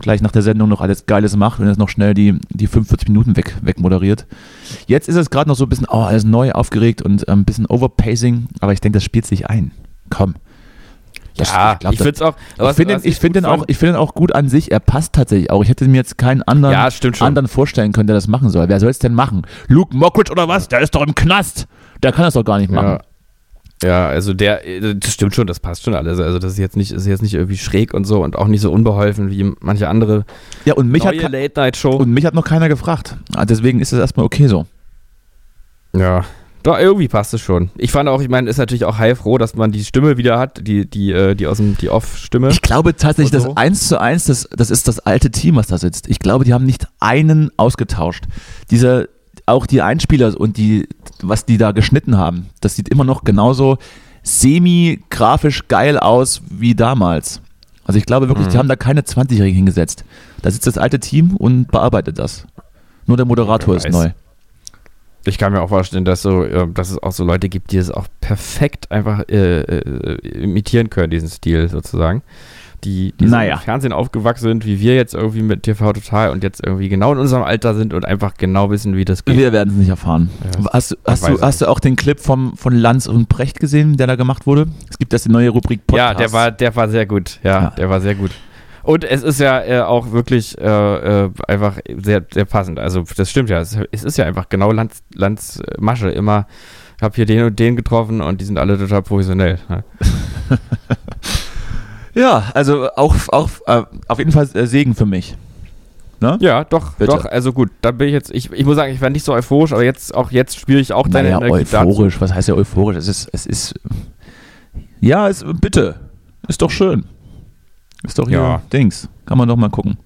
gleich nach der Sendung noch alles Geiles macht und jetzt noch schnell die, die 45 Minuten weg, wegmoderiert. Jetzt ist es gerade noch so ein bisschen, oh, alles neu, aufgeregt und ähm, ein bisschen Overpacing, aber ich denke, das spielt sich ein. Komm. Das- ja, ich das- finde es auch. ich finde ich find gut den, auch, ich find den auch gut an sich. Er passt tatsächlich auch. Ich hätte mir jetzt keinen anderen, Ja, anderen vorstellen können, der das machen soll. Wer soll es denn machen? Luke Mockridge oder was? Der ist doch im Knast. Der kann das doch gar nicht machen. Ja. Ja, also der, äh, das stimmt schon, das passt schon alles. Also das ist jetzt nicht, ist jetzt nicht irgendwie schräg und so und auch nicht so unbeholfen wie manche andere Ja, und mich, hat, neue ke- Late-Night-Show. und mich hat noch keiner gefragt. Ah, Deswegen ist es erstmal okay so. Ja. Doch, irgendwie passt es schon. Ich fand auch, ich meine, ist natürlich auch heilfroh, dass man die Stimme wieder hat, die, die, äh, die aus dem, die Off-Stimme. Ich glaube tatsächlich, so? das 1 zu 1, das, das ist das alte Team, was da sitzt. Ich glaube, die haben nicht einen ausgetauscht. Diese, auch die Einspieler und die, was die da geschnitten haben, das sieht immer noch genauso semi-grafisch geil aus wie damals. Also ich glaube wirklich, die Mhm. haben da keine 20-Jährigen hingesetzt. Da sitzt das alte Team und bearbeitet das. Nur der Moderator ist neu. Ich kann mir auch vorstellen, dass, so, äh, dass es auch so Leute gibt, die es auch perfekt einfach äh, äh, imitieren können, diesen Stil sozusagen. Die, die so Naja. im Fernsehen aufgewachsen sind, wie wir jetzt irgendwie mit TV Total und jetzt irgendwie genau in unserem Alter sind und einfach genau wissen, wie das geht. Wir werden es nicht erfahren. Ja. Hast, du- hast, du, hast du auch den Clip vom, von Lanz und Brecht gesehen, der da gemacht wurde? Es gibt jetzt die neue Rubrik Ja, der war, der war sehr gut. Ja, Ja. der war sehr gut. Und es ist ja äh, auch wirklich äh, äh, einfach sehr, sehr passend. Also das stimmt ja. Es, es ist ja einfach genau Lanz, Lanz äh, Masche. Immer, ich habe hier den und den getroffen und die sind alle total professionell. ne? [laughs] Ja, also auch, auch äh, auf jeden Fall äh, Segen für mich. Ne? Ja, doch, Bitte. doch. Also gut, da bin ich jetzt. Ich, ich muss sagen, ich war nicht so euphorisch, aber jetzt auch jetzt spüre ich auch deine Naja, Energie dazu. euphorisch. Was heißt ja euphorisch? Es ist, es ist. Ja, es, bitte. Ist doch schön. Ist doch Ja. Dings. Kann man doch mal gucken.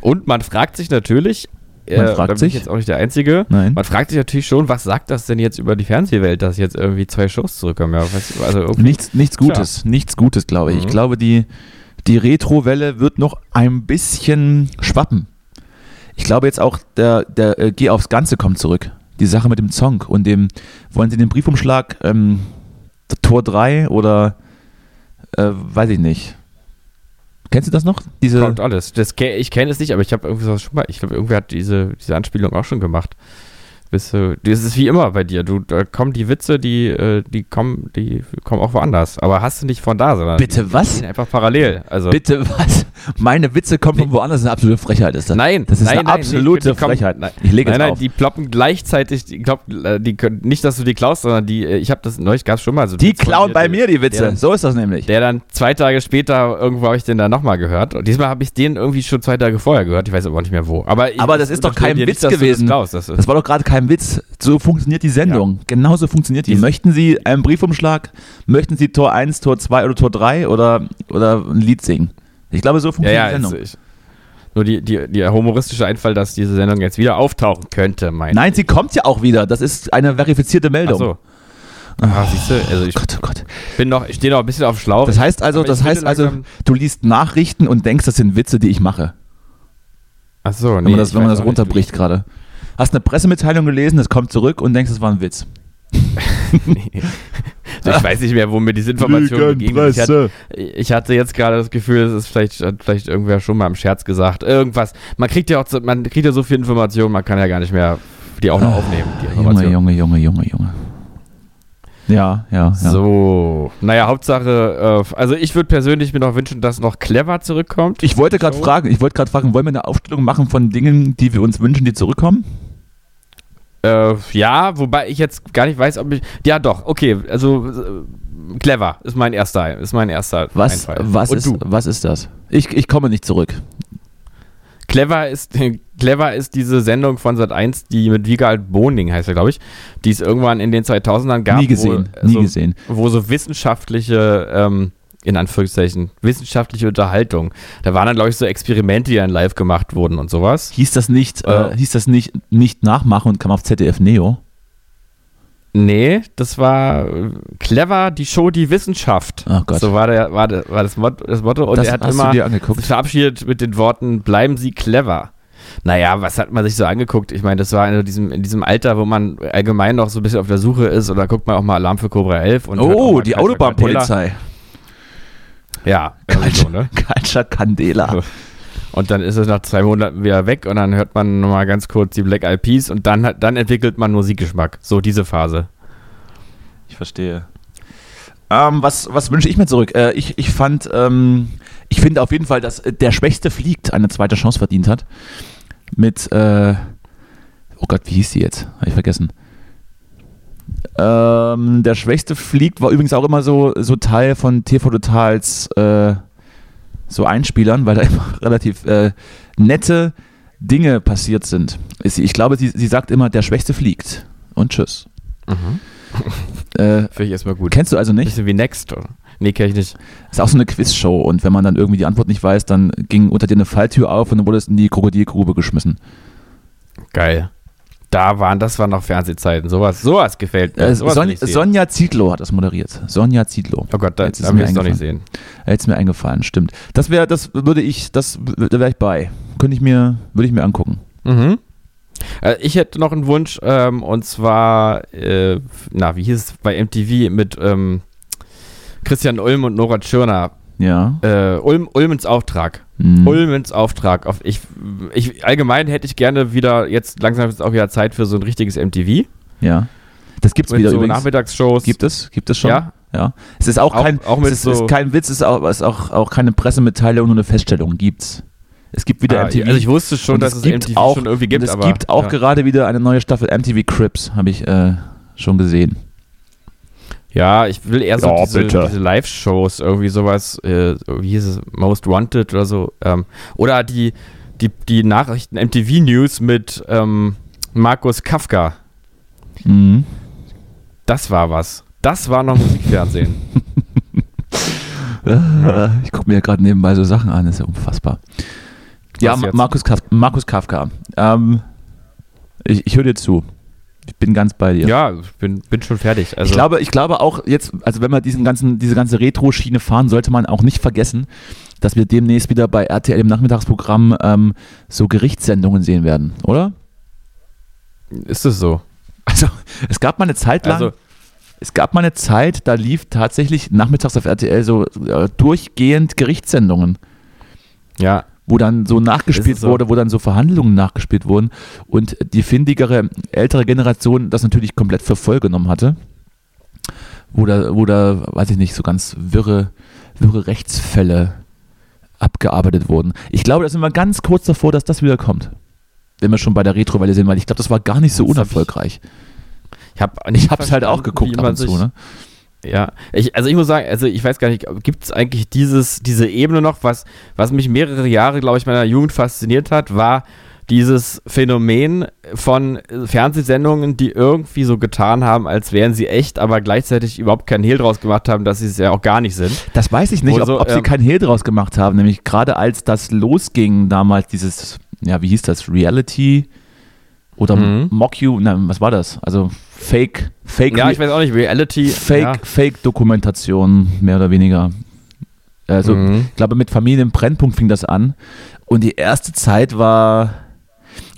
Und man fragt sich natürlich. Man äh, fragt sich? ich jetzt auch nicht der Einzige. Nein. Man fragt sich natürlich schon, was sagt das denn jetzt über die Fernsehwelt, dass jetzt irgendwie zwei Shows zurückkommen? Ja, du, also Nichts, nichts Gutes. Nichts Gutes, glaube ich. Ich Mhm. glaube, die, die Retro-Welle wird noch ein bisschen schwappen. Ich glaube jetzt auch, der, der äh, Geh aufs Ganze kommt zurück. Die Sache mit dem Song und dem, wollen Sie den Briefumschlag ähm, Tor 3 oder äh, weiß ich nicht. Kennst du das noch? Diese, kommt alles. Das, ich kenne es nicht, aber ich habe irgendwie schon mal. Ich glaube, irgendwer hat diese, diese Anspielung auch schon gemacht. Bist du, das ist wie immer bei dir. Du, da kommen die Witze, die, äh, die kommen, die kommen auch woanders. Aber hast du nicht von da, sondern Bitte die was? einfach parallel. Also Bitte was? Meine Witze kommen von woanders, das ist eine absolute Frechheit. Ist das. Nein, das ist nein, eine nein, absolute die kommen- Frechheit. nein, ich lege Nein, jetzt nein, auf. die ploppen gleichzeitig. Ich glaube, die können nicht, dass du die klaust, sondern die. äh, Ich habe das neulich gab es schon mal so. Die klauen bei der- mir die Witze. Der, so ist das nämlich. der dann zwei Tage später irgendwo habe ich den dann nochmal gehört. Und diesmal habe ich den irgendwie schon zwei Tage vorher gehört. Ich weiß aber nicht mehr wo. Aber, ich, Aber das ist doch kein Witz nicht, gewesen. Das klaust. Das Das war doch gerade kein Witz. So funktioniert die Sendung. Genauso funktioniert die. Möchten Sie einen Briefumschlag? Möchten Sie Tor 1, Tor 2 oder Tor 3 oder, oder ein Lied singen? Ich glaube, so ja, funktioniert ja, die Sendung. jetzt, ich, nur die, die, der humoristische Einfall, dass diese Sendung jetzt wieder auftauchen könnte, mein. Nein, sie kommt ja auch wieder. Das ist eine verifizierte Ach Meldung. so. Ah, siehst du, also ich Gott, oh Gott. bin noch, ich stehe noch ein bisschen auf dem Schlauch. Das heißt also, ich das heißt also, du liest Nachrichten und denkst, das sind Witze, die ich mache. Ach so, Wenn nee, man das, ich wenn man das runterbricht gerade. Hast eine Pressemitteilung gelesen, es kommt zurück und denkst, es war ein Witz. [laughs] Also ich weiß nicht mehr, wo mir diese Information begegnet ist. Ich hatte, ich hatte jetzt gerade das Gefühl, es ist vielleicht, hat vielleicht irgendwer schon mal im Scherz gesagt. Irgendwas. Man kriegt ja auch, so- man kriegt ja so viel Information, man kann ja gar nicht mehr die auch noch aufnehmen. Die Junge, Information. Junge, Junge, Junge, Junge. Ja, ja, ja. So, naja, Hauptsache, äh, also ich würde persönlich mir noch wünschen, dass noch Clever zurückkommt. Ich wollte gerade fragen, ich wollte gerade fragen, wollen wir eine Aufstellung machen von Dingen, die wir uns wünschen, die zurückkommen? Äh, ja, wobei ich jetzt gar nicht weiß, ob ich. Ja, doch, okay, also äh, Clever ist mein erster, ist mein erster Was, Einfall. was, Und ist, du? was ist das? Ich, ich komme nicht zurück. Clever ist, [laughs] Clever ist diese Sendung von Sat1, die mit Wiegald Boning heißt er, glaube ich, die es irgendwann in den 2000ern gab. nie gesehen, wo, nie so, gesehen. Wo so wissenschaftliche, ähm, in Anführungszeichen, wissenschaftliche Unterhaltung. Da waren dann, glaube ich, so Experimente, die dann live gemacht wurden und sowas. Hieß das nicht, Äh. äh, hieß das nicht, nicht nachmachen und kam auf ZDF Neo? Nee, das war äh, Clever, die Show, die Wissenschaft. Oh Gott. So war, der, war, der, war das, Motto, das Motto. Und das er hat immer sich verabschiedet mit den Worten, bleiben Sie clever. Naja, was hat man sich so angeguckt? Ich meine, das war in diesem, in diesem Alter, wo man allgemein noch so ein bisschen auf der Suche ist oder guckt man auch mal Alarm für Cobra 11. Und Oh, die Autobahnpolizei. Ja, irgendwie so, ne? Culture Candela. Und dann ist es nach zwei Monaten wieder weg und dann hört man nochmal ganz kurz die Black Eyed Peas und dann, dann entwickelt man Musikgeschmack. So diese Phase. Ich verstehe. Ähm, was, was wünsche ich mir zurück? Äh, ich, ich fand, ähm, ich finde auf jeden Fall, dass äh, der Schwächste fliegt eine zweite Chance verdient hat. Mit, äh, oh Gott, wie hieß die jetzt? Habe ich vergessen. Ähm, der Schwächste fliegt war übrigens auch immer so, so Teil von TV Totals äh, so Einspielern, weil da [laughs] immer relativ äh, nette Dinge passiert sind. Ich glaube, sie, sie sagt immer, der Schwächste fliegt. Und tschüss. Äh, [laughs] Finde ich erstmal gut. Kennst du also nicht? Bisschen wie Next. Oder? Nee, kenn ich nicht. Ist auch so eine Quizshow und wenn man dann irgendwie die Antwort nicht weiß, dann ging unter dir eine Falltür auf und dann wurde es in die Krokodilgrube geschmissen. Geil. Da waren, das waren noch Fernsehzeiten. Sowas, sowas gefällt mir. Äh, sowas Son. Sonja Zietlow hat das moderiert. Sonja Zietlow. oh Gott, da, da will ich noch nicht sehen. Jetzt ist mir eingefallen, stimmt. Das wäre, das würde ich, das da wäre ich bei. Könnte ich mir, würde ich mir angucken. Mhm. Äh, ich hätte noch einen Wunsch, ähm, und zwar, äh, na, wie hieß es bei MTV mit ähm, Christian Ulm und Nora Tschirner. Ja. Äh, Ulm, Ulmens Auftrag. Hm. Ulmens Auftrag. Auf, ich, ich, allgemein hätte ich gerne wieder, jetzt langsam ist es auch wieder Zeit für so ein richtiges MTV. Ja. Das gibt's Mit wieder so übrigens. Nachmittagsshows. Gibt es? Gibt es schon? Ja. Ja. Es ist auch, Auch- kein, auch es ist, so- ist kein Witz, es ist auch, es ist auch, auch keine Pressemitteilung, nur eine Feststellung. Gibt's. Es gibt wieder Ah, MTV. Also ich wusste schon, Und dass es, MTV auch, schon irgendwie gibt, es aber gibt auch ja. gerade wieder eine neue Staffel MTV Crips, habe ich äh, schon gesehen. Ja, ich will eher so Ja, diese, diese Live-Shows, irgendwie sowas, äh, wie hieß es, Most Wanted oder so. Ähm, oder die, die, die Nachrichten MTV News mit ähm, Markus Kafka. Mhm. Das war was. Das war noch Musikfernsehen. [laughs] Äh, Ich gucke mir gerade nebenbei so Sachen an, das ist ja unfassbar. Ja, Was Ma- jetzt? Markus, Kaf Markus Kafka. Ähm, ich ich höre dir zu. Ich bin ganz bei dir. ja, ich bin, bin schon fertig. Also, ich, glaube, ich glaube auch jetzt, also wenn wir diesen ganzen, diese ganze Retro-Schiene fahren, sollte man auch nicht vergessen, dass wir demnächst wieder bei RTL im Nachmittagsprogramm ähm, so Gerichtssendungen sehen werden, oder? ist es so. Also es gab mal eine Zeit lang, Also, es gab mal eine Zeit, da lief tatsächlich nachmittags auf RTL so äh, durchgehend Gerichtssendungen, ja, wo dann so nachgespielt es so? wurde, wo dann so Verhandlungen nachgespielt wurden und die findigere ältere Generation das natürlich komplett für voll genommen hatte. Wo da, wo da, weiß ich nicht, so ganz wirre, wirre Rechtsfälle abgearbeitet wurden. Ich glaube, da sind wir ganz kurz davor, dass das wieder kommt. Wenn wir schon bei der Retro-Welle sind, weil ich glaube, das war gar nicht so Das hab ich- unerfolgreich. Ich habe Ich habe es halt auch geguckt ab und zu, ne? Ja, ich, also ich muss sagen, also ich weiß gar nicht, gibt es eigentlich dieses, diese Ebene noch, was, was mich mehrere Jahre, glaube ich, meiner Jugend fasziniert hat, war dieses Phänomen von Fernsehsendungen, die irgendwie so getan haben, als wären sie echt, aber gleichzeitig überhaupt keinen Hehl draus gemacht haben, dass sie es ja auch gar nicht sind. Das weiß ich nicht, Wo ob, so, ob sie ähm, keinen Hehl draus gemacht haben. Nämlich gerade als das losging, damals dieses, ja, wie hieß das, Reality oder Mhm. Mock-You, nein, was war das? Also Fake, Fake, Ja, ich weiß auch nicht, Reality. Fake, ja. Fake-Dokumentation, mehr oder weniger. Also, Mhm. ich glaube, mit Familie im Brennpunkt fing das an. Und die erste Zeit war.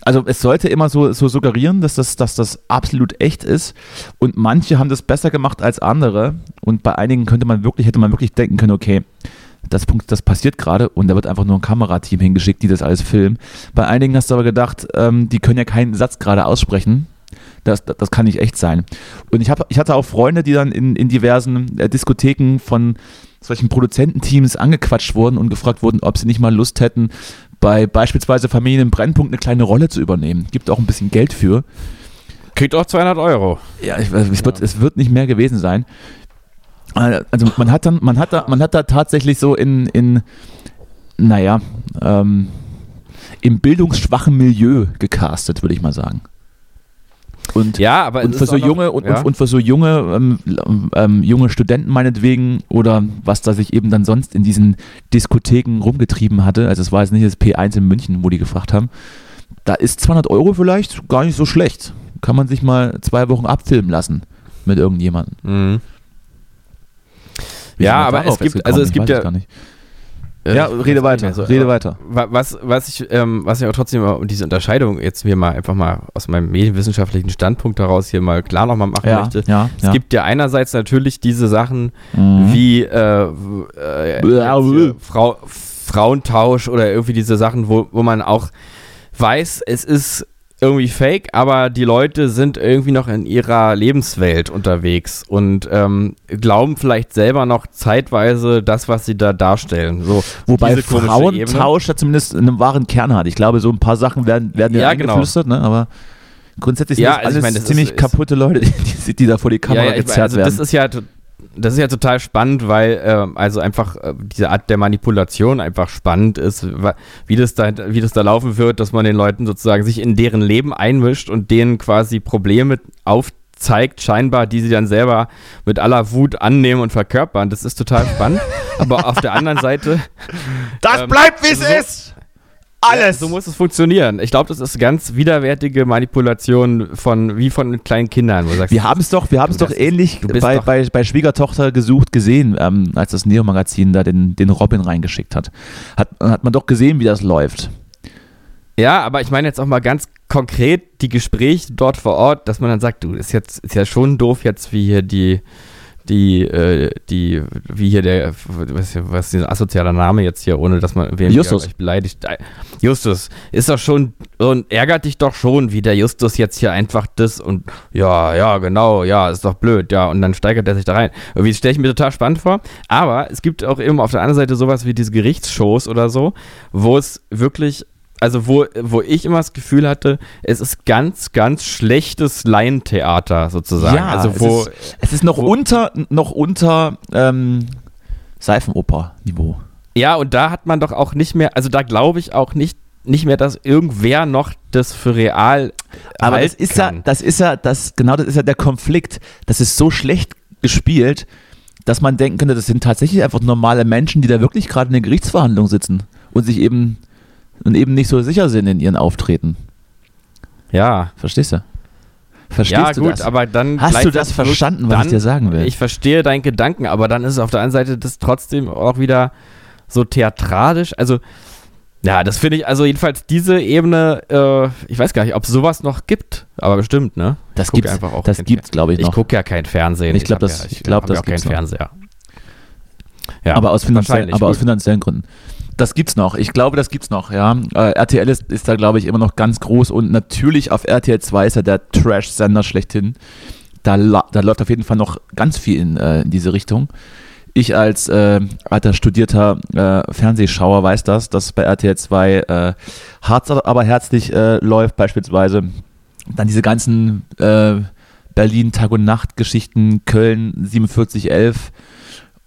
Also es sollte immer so, so suggerieren, dass das, dass das absolut echt ist. Und manche haben das besser gemacht als andere. Und bei einigen könnte man wirklich, hätte man wirklich denken können, okay, das, Punkt, das passiert gerade und da wird einfach nur ein Kamerateam hingeschickt, die das alles filmen. Bei einigen hast du aber gedacht, ähm, die können ja keinen Satz gerade aussprechen. Das, das, das kann nicht echt sein. Und ich, hab, ich hatte auch Freunde, die dann in, in diversen äh, Diskotheken von solchen Produzententeams angequatscht wurden und gefragt wurden, ob sie nicht mal Lust hätten, bei beispielsweise Familien im Brennpunkt eine kleine Rolle zu übernehmen. Gibt auch ein bisschen Geld für. Kriegt auch 200 Euro. Ja, ich, weiß, es, wird, es wird nicht mehr gewesen sein. Äh, Also man hat dann, man hat da, man hat da tatsächlich so in, in naja, ähm, im bildungsschwachen Milieu gecastet, würde ich mal sagen. Und, Ja, aber und für so noch- junge und, ja. und, und für so junge ähm, ähm, junge Studenten meinetwegen oder was da sich eben dann sonst in diesen Diskotheken rumgetrieben hatte, also es war jetzt nicht das P1 in München, wo die gefragt haben, da ist 200 Euro vielleicht gar nicht so schlecht. Kann man sich mal zwei Wochen abfilmen lassen mit irgendjemandem. Mhm. Wie Ja, aber es gibt- also es gibt ja-. Äh, Ja, rede weiter, so, rede aber weiter. wa- Was, was ich, ähm, was ich aber trotzdem und diese Unterscheidung jetzt mir mal einfach mal aus meinem medienwissenschaftlichen Standpunkt heraus hier mal klar nochmal machen Ja, möchte. ja, Es ja. gibt ja einerseits natürlich diese Sachen Mhm. wie äh, äh, Frau, Frauentausch oder irgendwie diese Sachen, wo, wo man auch weiß, es ist irgendwie fake, aber die Leute sind irgendwie noch in ihrer Lebenswelt unterwegs und ähm, glauben vielleicht selber noch zeitweise das, was sie da darstellen. So, Wobei. Frauentausch ja zumindest einen wahren Kern hat. Ich glaube, so ein paar Sachen werden, werden ja Ja, genau. eingeflüstert, ne? aber grundsätzlich sind Ja, das also ich alles meine, das ziemlich ist- kaputte Leute, [laughs] die, die, da vor die Kamera ja, ja, ich, gezerrt also werden. das ist ja das ist ja total spannend, weil ähm, also einfach äh, diese Art der Manipulation einfach spannend ist, wie das da wie das da laufen wird, dass man den Leuten sozusagen sich in deren Leben einmischt und denen quasi Probleme aufzeigt, scheinbar, die sie dann selber mit aller Wut annehmen und verkörpern. Das ist total spannend. Aber auf der anderen Seite das ähm, bleibt, wie es so- ist! Alles! Ja, so muss es funktionieren. Ich glaube, das ist ganz widerwärtige Manipulation von wie von kleinen Kindern. Sagst, Wir haben es doch, wir haben es doch ähnlich bei, doch- bei, bei Schwiegertochter gesucht gesehen, ähm, als das Neo-Magazin da den, den Robin reingeschickt hat. hat. Hat man doch gesehen, wie das läuft. Ja, aber ich meine jetzt auch mal ganz konkret die Gespräche dort vor Ort, dass man dann sagt, du, ist jetzt ist ja schon doof jetzt, wie hier die die äh, die wie hier der was, was ist dieser asozialer Name jetzt hier, ohne dass man wem Justus. gleich beleidigt. Äh, Justus ist doch schon und ärgert dich doch schon, wie der Justus jetzt hier einfach das und ja, ja, genau, ja, ist doch blöd, ja, und dann steigert er sich da rein. Irgendwie stelle ich mir total spannend vor, aber es gibt auch eben auf der anderen Seite sowas wie diese Gerichtsshows oder so, wo es wirklich also wo, wo ich immer das Gefühl hatte, es ist ganz, ganz schlechtes Laientheater sozusagen. also wo, es, ist, es ist noch unter, noch unter ähm, Seifenoper-Niveau. ja, und da hat man doch auch nicht mehr, also da glaube ich auch nicht, nicht mehr, dass irgendwer noch das für real Aber das ist ja, kann. das ist ja, das, genau das ist ja der Konflikt. Das ist so schlecht gespielt, dass man denken könnte, das sind tatsächlich einfach normale Menschen, die da wirklich gerade in der Gerichtsverhandlung sitzen und sich eben und eben nicht so sicher sind in ihren Auftreten. Ja, Verstehst du? Verstehst ja du gut, das? aber dann Hast du das verstanden, was ich dir sagen will? Ich verstehe deinen Gedanken, aber dann ist es auf der anderen Seite das trotzdem auch wieder so theatralisch. Also, ja, das finde ich, also jedenfalls diese Ebene, äh, ich weiß gar nicht, ob es sowas noch gibt, aber bestimmt, ne? das gibt's, einfach auch das gibt's, glaube ich, Ich noch. gucke ja kein Fernsehen. Ich glaub, hab das- ja, ich glaub, hab das ja auch keinen noch. Fernseher. Ja, aber aus, finanziell, wahrscheinlich, aber aus finanziellen Gründen. Das gibt's noch. Ich glaube, das gibt's noch, ja. Äh, RTL ist, ist da, glaube ich, immer noch ganz groß und natürlich auf RTL 2 ist ja der Trash-Sender schlechthin. Da, da läuft auf jeden Fall noch ganz viel in, äh, in diese Richtung. Ich als äh, alter studierter äh, Fernsehschauer weiß das, dass bei RTL 2 äh, Harz aber herzlich äh, läuft beispielsweise. Dann diese ganzen Berlin Tag und Nacht Geschichten, Köln 4711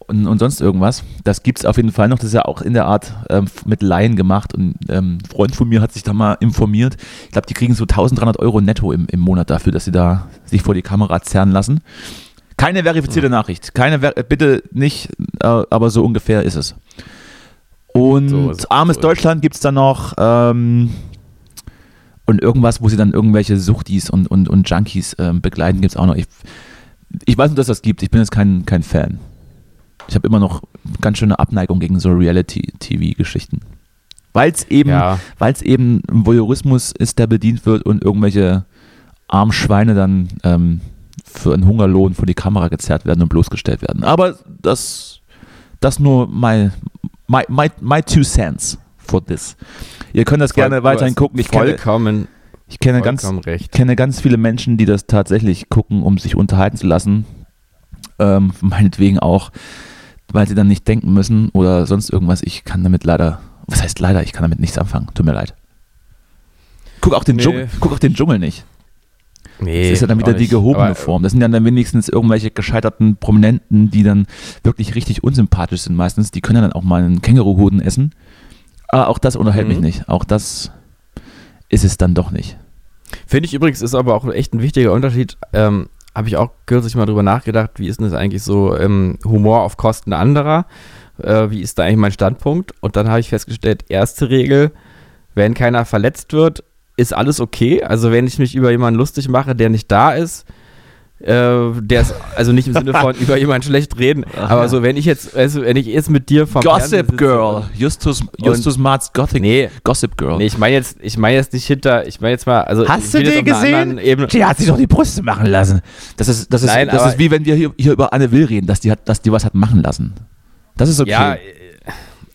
und, und sonst irgendwas. Das gibt es auf jeden Fall noch. Das ist ja auch in der Art ähm, mit Laien gemacht. Und ähm, ein Freund von mir hat sich da mal informiert. Ich glaube, die kriegen so 1300 Euro netto im, im Monat dafür, dass sie da sich vor die Kamera zerren lassen. Keine verifizierte Nachricht. Keine, bitte nicht, äh, aber so ungefähr ist es. Und so ist armes so Deutschland gibt es dann noch. Ähm, und irgendwas, wo sie dann irgendwelche Suchtis und, und, und Junkies ähm, begleiten, gibt es auch noch. Ich, ich weiß nur, dass das gibt. Ich bin jetzt kein, kein Fan. Ich habe immer noch ganz schöne Abneigung gegen so Reality-TV-Geschichten. Weil es eben, ja. eben ein Voyeurismus ist, der bedient wird und irgendwelche armen Schweine dann ähm, für einen Hungerlohn vor die Kamera gezerrt werden und bloßgestellt werden. Aber das, das nur my, my, my, my two cents for this. Ihr könnt das Voll, gerne weiterhin gucken. Ich vollkommen, ich kenne ganz, recht. kenne ganz viele Menschen, die das tatsächlich gucken, um sich unterhalten zu lassen. Ähm, meinetwegen auch weil sie dann nicht denken müssen oder sonst irgendwas. Ich kann damit leider, was heißt leider, ich kann damit nichts anfangen. Tut mir leid. Guck auch den, nee. Dschungel, guck auch den Dschungel nicht. Nee, das ist ja dann wieder die gehobene aber, Form. Das sind ja dann wenigstens irgendwelche gescheiterten Prominenten, die dann wirklich richtig unsympathisch sind meistens. Die können dann auch mal einen Känguruhoden essen. Aber auch das unterhält mhm. mich nicht. Auch das ist es dann doch nicht. Finde ich übrigens, ist aber auch echt ein wichtiger Unterschied. Ähm, habe ich auch kürzlich mal drüber nachgedacht, wie ist denn das eigentlich so ähm, Humor auf Kosten anderer? Äh, wie ist da eigentlich mein Standpunkt? Und dann habe ich festgestellt, erste Regel, wenn keiner verletzt wird, ist alles okay. Also wenn ich mich über jemanden lustig mache, der nicht da ist, äh, der ist also nicht im Sinne von [laughs] über jemanden schlecht reden, aber so wenn ich jetzt, also wenn ich jetzt mit dir vom Gossip Girl, Justus, Justus Marz Gothic, nee, Gossip Girl. Nee, ich meine jetzt, ich meine jetzt nicht hinter, ich meine jetzt mal, also hast du die gesehen? Die hat sich doch die Brüste machen lassen. Das ist, das ist, Nein, das ist wie wenn wir hier, hier über Anne Will reden, dass die hat, dass die was hat machen lassen. Das ist okay. Ja,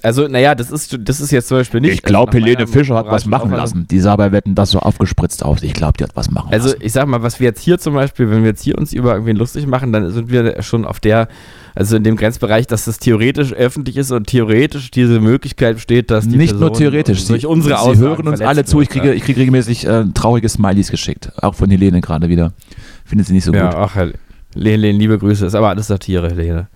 also, naja, das ist, das ist jetzt zum Beispiel nicht. Ich glaube, Helene Fischer hat was machen lassen. Die sah bei Wetten das so aufgespritzt aus. Ich glaube, die hat was machen also, lassen. Also, ich sag mal, was wir jetzt hier zum Beispiel, wenn wir jetzt hier uns über irgendwen lustig machen, dann sind wir schon auf der, also in dem Grenzbereich, dass das theoretisch öffentlich ist und theoretisch diese Möglichkeit besteht, dass die Nicht Person nur theoretisch. Durch unsere Sie, Sie hören uns alle zu. Ich kriege, ich kriege regelmäßig äh, traurige Smileys geschickt. Auch von Helene gerade wieder. Findet sie nicht so ja, gut. Ja, ach, Helene, liebe Grüße. Ist aber alles Satire, Helene.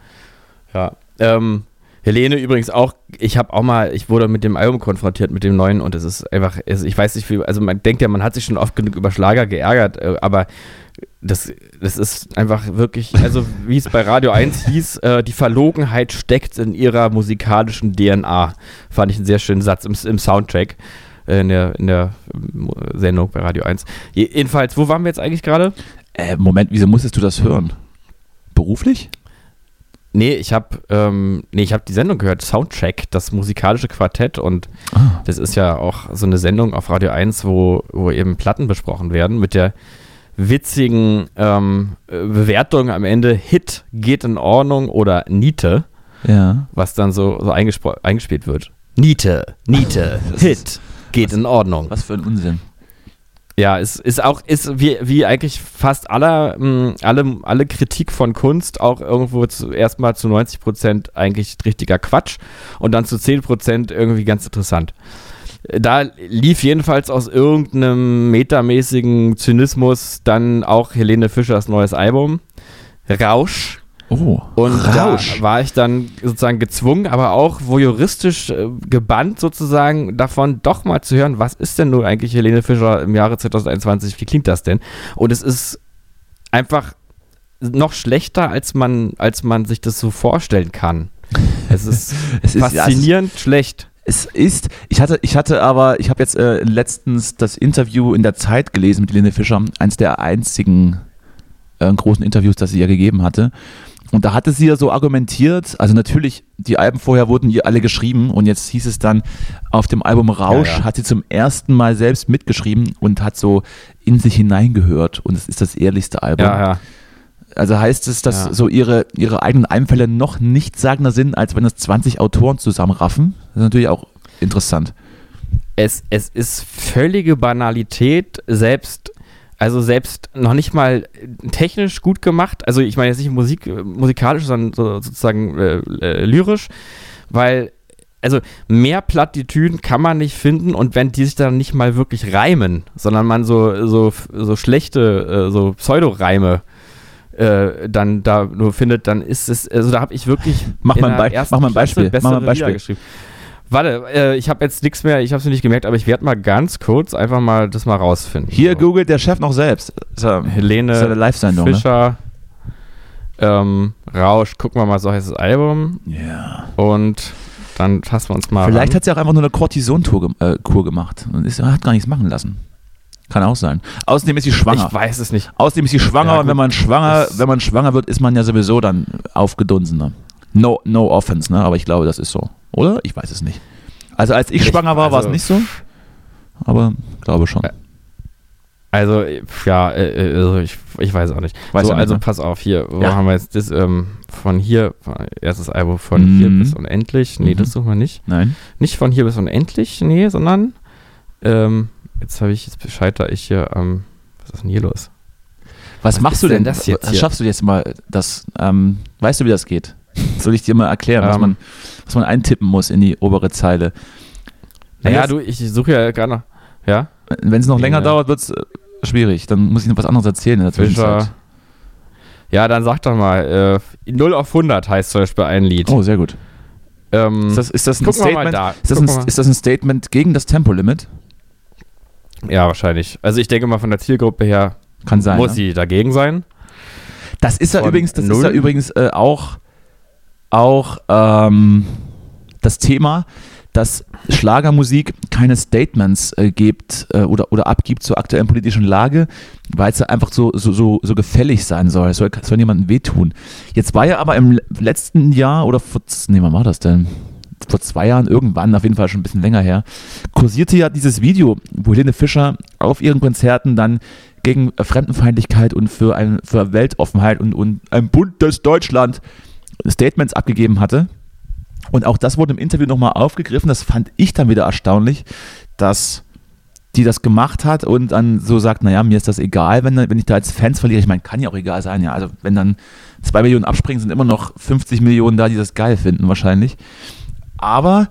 Ja. Ähm, Helene übrigens auch, ich habe auch mal, ich wurde mit dem Album konfrontiert, mit dem neuen und es ist einfach, ich weiß nicht, wie, also man denkt ja, man hat sich schon oft genug über Schlager geärgert, äh, aber das, das ist einfach wirklich, also wie es bei Radio 1 hieß, äh, die Verlogenheit steckt in ihrer musikalischen DNA. Fand ich einen sehr schönen Satz im, im Soundtrack äh, in, der, in der Sendung bei Radio 1. Jedenfalls, wo waren wir jetzt eigentlich gerade? Äh, Moment, wieso musstest du das hören? Beruflich? Nee, ich habe ähm, nee, hab die Sendung gehört, Soundtrack, das musikalische Quartett. Und ah. das ist ja auch so eine Sendung auf Radio 1, wo, wo eben Platten besprochen werden mit der witzigen ähm, Bewertung am Ende: Hit geht in Ordnung oder Niete. Ja. Was dann so, so eingespielt wird. Niete, Niete, [laughs] Hit geht was, in Ordnung. Was für ein Unsinn. Ja, es ist auch, ist wie, wie eigentlich fast aller, mh, mm, alle, alle Kritik von Kunst auch irgendwo zu, erstmal zu 90 Prozent eigentlich richtiger Quatsch und dann zu 10 Prozent irgendwie ganz interessant. Da lief jedenfalls aus irgendeinem metamäßigen Zynismus dann auch Helene Fischers neues Album. Rausch Oh, und Rausch. da war ich dann sozusagen gezwungen, aber auch voyeuristisch äh, gebannt sozusagen davon, doch mal zu hören, was ist denn nun eigentlich Helene Fischer im Jahre 2021, wie klingt das denn? Und es ist einfach noch schlechter, als man, als man sich das so vorstellen kann. Es [laughs] ist, es ist faszinierend ja, es schlecht. Es ist, ich hatte, ich hatte aber, ich habe jetzt äh, letztens das Interview in der Zeit gelesen mit Helene Fischer, eins der einzigen äh, großen Interviews, das sie ja gegeben hatte. Und da hatte sie ja so argumentiert, also natürlich, die Alben vorher wurden ihr alle geschrieben und jetzt hieß es dann, auf dem Album Rausch ja, ja. hat sie zum ersten Mal selbst mitgeschrieben und hat so in sich hineingehört und es ist das ehrlichste Album. Ja, ja. Also heißt es, dass so ihre, ihre eigenen Einfälle noch nicht sagender sind, als wenn es 20 Autoren zusammenraffen? Das ist natürlich auch interessant. Es, es ist völlige Banalität, selbst Also selbst noch nicht mal technisch gut gemacht. Also ich meine jetzt nicht Musik, musikalisch, sondern so, sozusagen äh, äh, lyrisch, weil also mehr Plattitüden kann man nicht finden und wenn die sich dann nicht mal wirklich reimen, sondern man so, so, so schlechte, äh, so Pseudoreime äh, dann da nur findet, dann ist es, also da habe ich wirklich mach mal ein, Be mach mal ein Beispiel, mach mal ein Beispiel. geschrieben. Warte, äh, ich habe jetzt nichts mehr, ich habe es nicht gemerkt, aber ich werde mal ganz kurz einfach mal das mal rausfinden. Hier so. googelt der Chef noch selbst. Ist ja, Helene ist ja Live ne? Fischer, ne? ähm, Rausch, gucken wir mal, so heißt das Album. Ja. Yeah. Und dann fassen wir uns mal Vielleicht ran. hat sie auch einfach nur eine Cortison-Kur äh, gemacht und ist, hat gar nichts machen lassen. Kann auch sein. Außerdem ist sie schwanger. Ich weiß es nicht. Außerdem ist sie schwanger ja, und wenn man schwanger, wenn man schwanger wird, ist man ja sowieso dann aufgedunsener. No, no offense, ne? Aber ich glaube, das ist so. Oder? Ich weiß es nicht. Also als ich, ich schwanger war, also, war es nicht so. Aber glaube schon. Also, ja, äh, äh, also ich, ich weiß auch nicht. Weiß so, also ne? pass auf, hier, wo ja. haben wir jetzt das, ähm, von hier, erstes Album von mhm. hier bis unendlich. Nee, mhm. das suchen wir nicht. Nein. Nicht von hier bis unendlich, nee, sondern ähm, jetzt habe ich, jetzt scheitere ich hier, ähm, was ist denn hier los? Was, was machst du denn das jetzt? Hier? Schaffst du jetzt mal das, ähm, weißt du, wie das geht? Soll ich dir mal erklären, was, ähm. man, was man eintippen muss in die obere Zeile? Naja, du, ich suche ja gerade noch, ja? Wenn es noch länger ja. dauert, wird es schwierig. Dann muss ich noch was anderes erzählen in der Zwischenzeit. Ja, dann sag doch mal. Äh, 0 auf 100 heißt zum Beispiel ein Lied. Oh, sehr gut. Ähm, ist, das, ist, das ein Statement, da. ist, das ein, ist das ein Statement gegen das Tempolimit? Ja, wahrscheinlich. Also ich denke mal von der Zielgruppe her Kann sein, muss ne? sie dagegen sein. Das ist ja übrigens, das ist ja übrigens äh, auch, auch ähm, das Thema, dass Schlagermusik keine Statements äh, gibt äh, oder, oder abgibt zur aktuellen politischen Lage, weil es einfach so, so, so, so gefällig sein soll. Es soll, soll jemandem wehtun. Jetzt war ja aber im letzten Jahr oder vor, nee, wann war das denn? Vor zwei Jahren, irgendwann, auf jeden Fall schon ein bisschen länger her, kursierte ja dieses Video, wo Helene Fischer auf ihren Konzerten dann gegen Fremdenfeindlichkeit und für, ein, für Weltoffenheit und, und ein buntes Deutschland Statements abgegeben hatte. Und auch das wurde im Interview nochmal aufgegriffen. Das fand ich dann wieder erstaunlich, dass die das gemacht hat und dann so sagt, naja, mir ist das egal, wenn, wenn ich da als Fans verliere. Ich meine, kann ja auch egal sein, ja. Also wenn dann zwei Millionen abspringen, sind immer noch 50 Millionen da, die das geil finden wahrscheinlich. Aber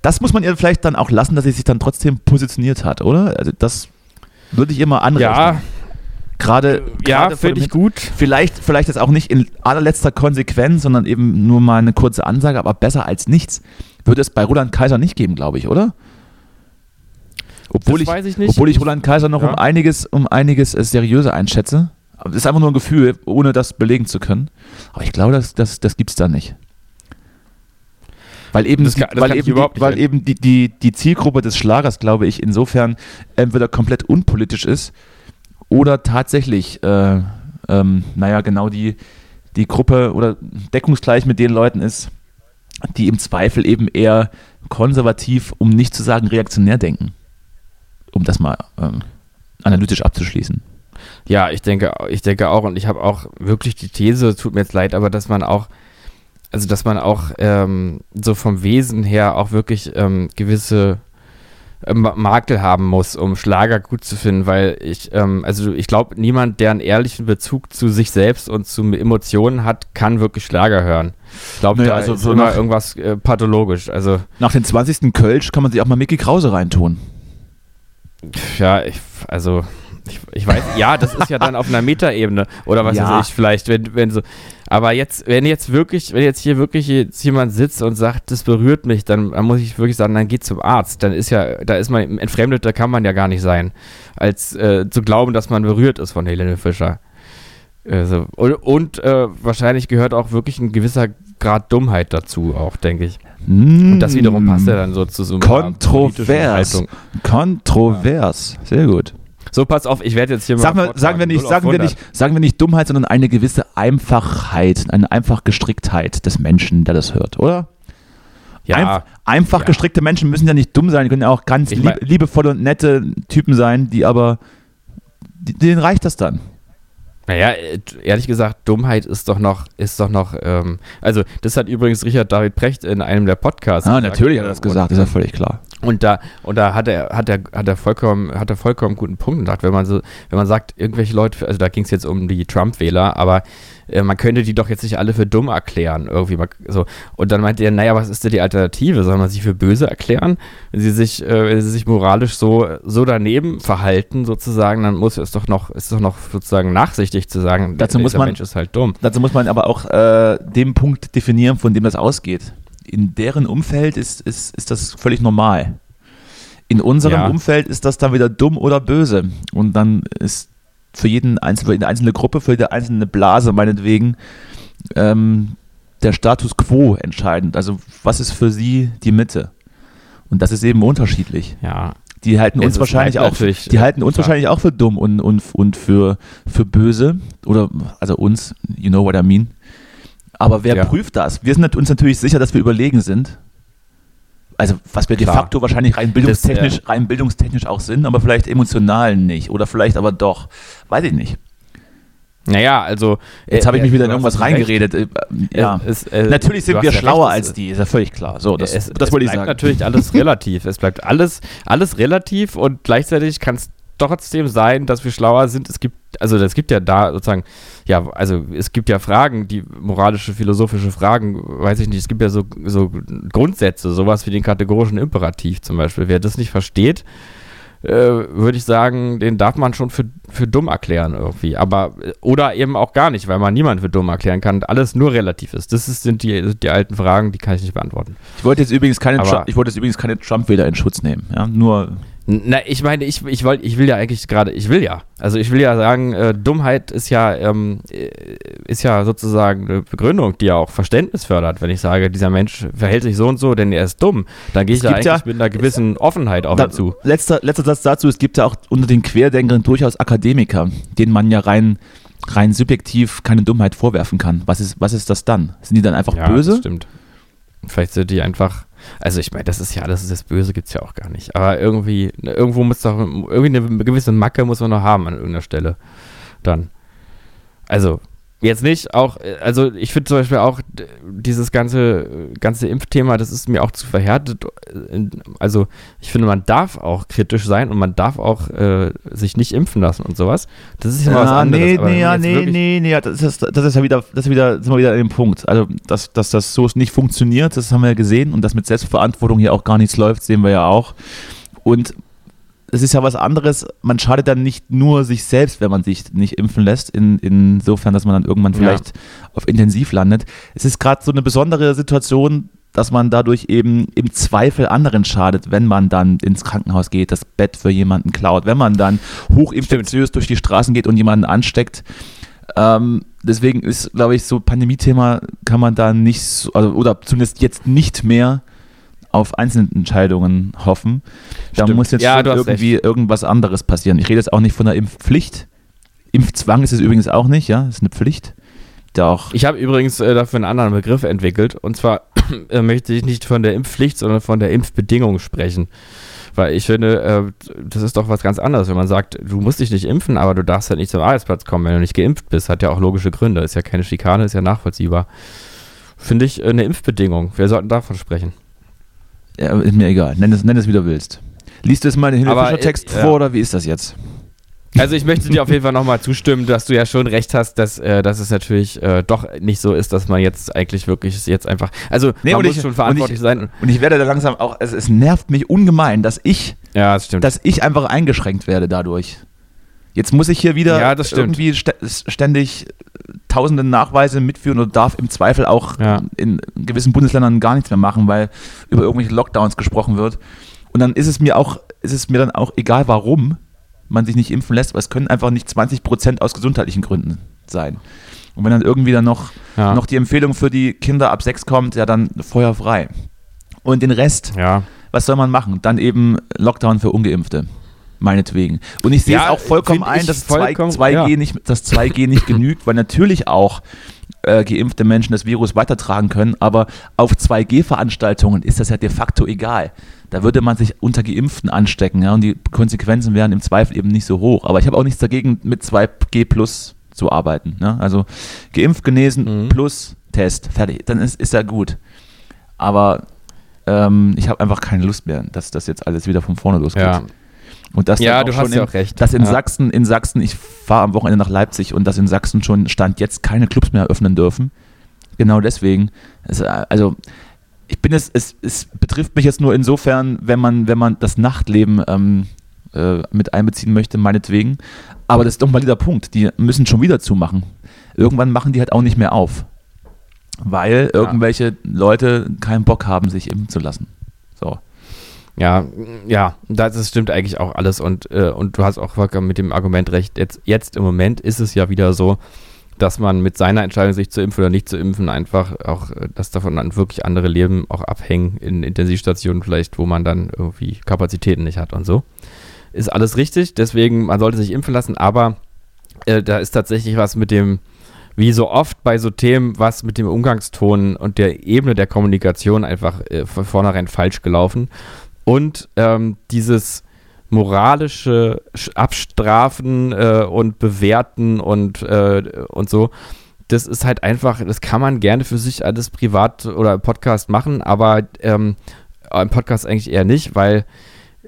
das muss man ihr vielleicht dann auch lassen, dass sie sich dann trotzdem positioniert hat, oder? Also das würde ich immer anrechnen. Ja, Gerade, ja, finde ich gut. Vielleicht, vielleicht ist auch nicht in allerletzter Konsequenz, sondern eben nur mal eine kurze Ansage, aber besser als nichts. Würde es bei Roland Kaiser nicht geben, glaube ich, oder? Obwohl das ich, ich Obwohl ich Roland Kaiser noch ja. um einiges, um einiges äh, seriöser einschätze. Aber das ist einfach nur ein Gefühl, ohne das belegen zu können. Aber ich glaube, das, das, das gibt es da nicht. Weil eben, kann, weil eben, die, weil eben die, die, die Zielgruppe des Schlagers, glaube ich, insofern entweder komplett unpolitisch ist oder tatsächlich, äh, ähm, naja, genau die, die Gruppe oder deckungsgleich mit den Leuten ist, die im Zweifel eben eher konservativ, um nicht zu sagen reaktionär denken. Um das mal ähm, analytisch abzuschließen. Ja, ich denke, ich denke auch, und ich habe auch wirklich die These, tut mir jetzt leid, aber dass man auch, also dass man auch ähm, so vom Wesen her auch wirklich ähm, gewisse Makel haben muss, um Schlager gut zu finden, weil ich, ähm, also ich glaube, niemand, der einen ehrlichen Bezug zu sich selbst und zu Emotionen hat, kann wirklich Schlager hören. Ich glaube, naja, da also ist so immer irgendwas äh, pathologisch. Also nach dem 20. Kölsch kann man sich auch mal Mickey Krause reintun. Ja, ich, also ich, ich, weiß, ja, das ist ja dann auf einer Metaebene oder was [laughs] ja. weiß ich, vielleicht, wenn, wenn so. Aber jetzt, wenn jetzt wirklich, wenn jetzt hier wirklich jetzt jemand sitzt und sagt, das berührt mich, dann, dann muss ich wirklich sagen, dann geht zum Arzt. Dann ist ja, da ist man entfremdet, da kann man ja gar nicht sein, als äh, zu glauben, dass man berührt ist von Helene Fischer. Also, und, und äh, wahrscheinlich gehört auch wirklich ein gewisser Grad Dummheit dazu, auch, denke ich. Mm. Und das wiederum passt ja dann so zu so einer Kontrovers. Kontrovers. Sehr gut. So, pass auf, ich werde jetzt hier Sag mal. sagen, wir nicht, sagen, wir nicht, sagen wir nicht Dummheit, sondern eine gewisse Einfachheit, eine einfach Gestricktheit des Menschen, der das hört, oder? Ja. Einf einfach ja. gestrickte Menschen müssen ja nicht dumm sein, können ja auch ganz lieb, liebevolle und nette Typen sein, die aber, denen reicht das dann. Naja, äh, ehrlich gesagt, Dummheit ist doch noch, ist doch noch, ähm, also das hat übrigens Richard David Precht in einem der Podcasts Ah, gesagt, natürlich hat er das gesagt, ist ja völlig klar. Und da, und da hat er, hat er, hat er vollkommen, hat er vollkommen guten Punkt gedacht, wenn man so, wenn man sagt, irgendwelche Leute, also da ging es jetzt um die Trump-Wähler, aber äh, man könnte die doch jetzt nicht alle für dumm erklären, irgendwie mal, so. Und dann meinte er, naja, was ist denn die Alternative? Soll man sie für böse erklären? Wenn sie sich, äh, wenn sie sich moralisch so, so daneben verhalten, sozusagen, dann muss es doch noch, ist doch noch sozusagen nachsichtig zu sagen, dazu muss man, Mensch ist halt dumm. Dazu muss man aber auch äh, den Punkt definieren, von dem das ausgeht in deren Umfeld ist, ist, ist das völlig normal. In unserem ja. Umfeld ist das dann wieder dumm oder böse. Und dann ist für jeden Einzel für jede einzelne Gruppe, für jede einzelne Blase meinetwegen ähm, der Status quo entscheidend. Also was ist für sie die Mitte? Und das ist eben unterschiedlich. Ja. Die halten uns wahrscheinlich auch, die halten uns klar. wahrscheinlich auch für dumm und, und, und für, für böse. Oder also uns, you know what I mean. Aber wer ja. prüft das? Wir sind uns natürlich sicher, dass wir überlegen sind. Also was wir de Klar. facto wahrscheinlich rein bildungstechnisch, das, äh, rein bildungstechnisch auch sind, aber vielleicht emotional nicht. Oder vielleicht aber doch. Weiß ich nicht. Naja, also. Jetzt äh, habe ich mich wieder in irgendwas reingeredet. Äh, ja. Es, äh, natürlich sind wir schlauer recht, als die, ist ja völlig klar. So, das, es, das wollte ich sagen. natürlich alles [laughs] relativ. es bleibt alles, alles relativ und gleichzeitig kann es trotzdem sein, dass wir schlauer sind. Es gibt, also es gibt ja da sozusagen, ja, also es gibt ja Fragen, die moralische, philosophische Fragen, weiß ich nicht, es gibt ja so, so Grundsätze, sowas wie den kategorischen Imperativ zum Beispiel. Wer das nicht versteht, äh, würde ich sagen, den darf man schon für, für dumm erklären irgendwie. Aber, oder eben auch gar nicht, weil man niemanden für dumm erklären kann und alles nur relativ ist. Das ist, sind die, die alten Fragen, die kann ich nicht beantworten. Ich wollte jetzt übrigens keine, Trump, ich wollte jetzt übrigens keine Trump-Wähler in Schutz nehmen. Ja? Nur na, ich meine, ich, ich, wollt, ich will ja eigentlich gerade, ich will ja. Also ich will ja sagen, äh, Dummheit ist ja, ähm, äh, ist ja sozusagen eine Begründung, die ja auch Verständnis fördert. Wenn ich sage, dieser Mensch verhält sich so und so, denn er ist dumm, dann gehe ich da eigentlich ja, mit einer gewissen Offenheit auf ihn zu. Letzter, letzter Satz dazu, es gibt ja auch unter den Querdenkern durchaus Akademiker, denen man ja rein, rein subjektiv keine Dummheit vorwerfen kann. Was ist, was ist das dann? Sind die dann einfach ja, böse? stimmt. Vielleicht sind die einfach also ich meine, das ist ja alles das Böse gibt es ja auch gar nicht. Aber irgendwie, irgendwo muss doch, irgendwie eine gewisse Macke muss man noch haben an irgendeiner Stelle. Dann. Also, Jetzt nicht, auch, also ich finde zum Beispiel auch dieses ganze, ganze Impfthema, das ist mir auch zu verhärtet. Also ich finde, man darf auch kritisch sein und man darf auch äh, sich nicht impfen lassen und sowas. Das ist ja, ja was anderes. Nee, nee, ja, nee, nee, nee, das ist, das ist ja wieder, das ist wieder, sind wir wieder an dem Punkt. Also, dass, dass das so nicht funktioniert, das haben wir ja gesehen und dass mit Selbstverantwortung hier auch gar nichts läuft, sehen wir ja auch. Und es ist ja was anderes. Man schadet dann nicht nur sich selbst, wenn man sich nicht impfen lässt, in, insofern, dass man dann irgendwann vielleicht ja. auf Intensiv landet. Es ist gerade so eine besondere Situation, dass man dadurch eben im Zweifel anderen schadet, wenn man dann ins Krankenhaus geht, das Bett für jemanden klaut, wenn man dann hochinfektiös durch die Straßen geht und jemanden ansteckt. Ähm, deswegen ist, glaube ich, so Pandemie-Thema kann man da nicht so, also, oder zumindest jetzt nicht mehr auf Einzelentscheidungen hoffen. Da muss jetzt ja, irgendwie recht. irgendwas anderes passieren. Ich rede jetzt auch nicht von der Impfpflicht. Impfzwang ist es übrigens auch nicht, ja, das ist eine Pflicht. Doch. Ich habe übrigens äh, dafür einen anderen Begriff entwickelt. Und zwar [clears throat] äh, möchte ich nicht von der Impfpflicht, sondern von der Impfbedingung sprechen. Weil ich finde, äh, das ist doch was ganz anderes, wenn man sagt, du musst dich nicht impfen, aber du darfst halt nicht zum Arbeitsplatz kommen, wenn du nicht geimpft bist. Hat ja auch logische Gründe. Ist ja keine Schikane, ist ja nachvollziehbar. Finde ich äh, eine Impfbedingung. Wir sollten davon sprechen. Ja, ist mir egal. Nenn es, nenn es, wie du willst. Liest du es mal den Hilfischer Text äh, vor ja. oder wie ist das jetzt? Also ich möchte dir auf jeden Fall nochmal zustimmen, dass du ja schon recht hast, dass, äh, dass es natürlich äh, doch nicht so ist, dass man jetzt eigentlich wirklich jetzt einfach, also nee, man muss ich, schon verantwortlich und ich, sein. Und ich werde da langsam auch, es, es nervt mich ungemein, dass ich, ja, das dass ich einfach eingeschränkt werde dadurch. Jetzt muss ich hier wieder ja, irgendwie ständig tausende Nachweise mitführen oder darf im Zweifel auch ja. in gewissen Bundesländern gar nichts mehr machen, weil über irgendwelche Lockdowns gesprochen wird. Und dann ist es mir auch, ist es mir dann auch egal, warum man sich nicht impfen lässt, weil es können einfach nicht 20 Prozent aus gesundheitlichen Gründen sein. Und wenn dann irgendwie dann noch, ja. noch die Empfehlung für die Kinder ab sechs kommt, ja dann feuerfrei. Und den Rest, ja. was soll man machen? Dann eben Lockdown für Ungeimpfte meinetwegen. Und ich sehe ja, es auch vollkommen ein, dass 2G, ja. nicht, dass 2G nicht genügt, weil natürlich auch äh, geimpfte Menschen das Virus weitertragen können, aber auf 2G-Veranstaltungen ist das ja de facto egal. Da würde man sich unter Geimpften anstecken ja, und die Konsequenzen wären im Zweifel eben nicht so hoch. Aber ich habe auch nichts dagegen, mit 2G plus zu arbeiten. Ne? Also geimpft, genesen mhm. plus Test, fertig. Dann ist, ist ja gut. Aber ähm, ich habe einfach keine Lust mehr, dass das jetzt alles wieder von vorne losgeht. Ja. Und das Ja, du hast ja in, auch recht. Dass in Ja. Sachsen, in Sachsen, ich fahre am Wochenende nach Leipzig und dass in Sachsen schon Stand jetzt keine Clubs mehr öffnen dürfen. Genau deswegen. Es, äh, also ich bin es, es, es betrifft mich jetzt nur insofern, wenn man, wenn man das Nachtleben ähm, äh, mit einbeziehen möchte, meinetwegen. Aber das ist doch mal dieser Punkt. Die müssen schon wieder zumachen. Irgendwann machen die halt auch nicht mehr auf. Weil irgendwelche Leute keinen Bock haben, sich impfen zu lassen. So. Ja, ja, das stimmt eigentlich auch alles und, äh, und du hast auch mit dem Argument recht. Jetzt, jetzt im Moment ist es ja wieder so, dass man mit seiner Entscheidung, sich zu impfen oder nicht zu impfen, einfach auch, äh, dass davon dann wirklich andere Leben auch abhängen in Intensivstationen vielleicht, wo man dann irgendwie Kapazitäten nicht hat und so. Ist alles richtig, deswegen, man sollte sich impfen lassen, aber äh, da ist tatsächlich was mit dem, wie so oft bei so Themen, was mit dem Umgangston und der Ebene der Kommunikation einfach äh, von vornherein falsch gelaufen. Und ähm, dieses moralische Sch- Abstrafen äh, und Bewerten und, äh, und so, das ist halt einfach, das kann man gerne für sich alles privat oder im Podcast machen, aber ähm, im Podcast eigentlich eher nicht, weil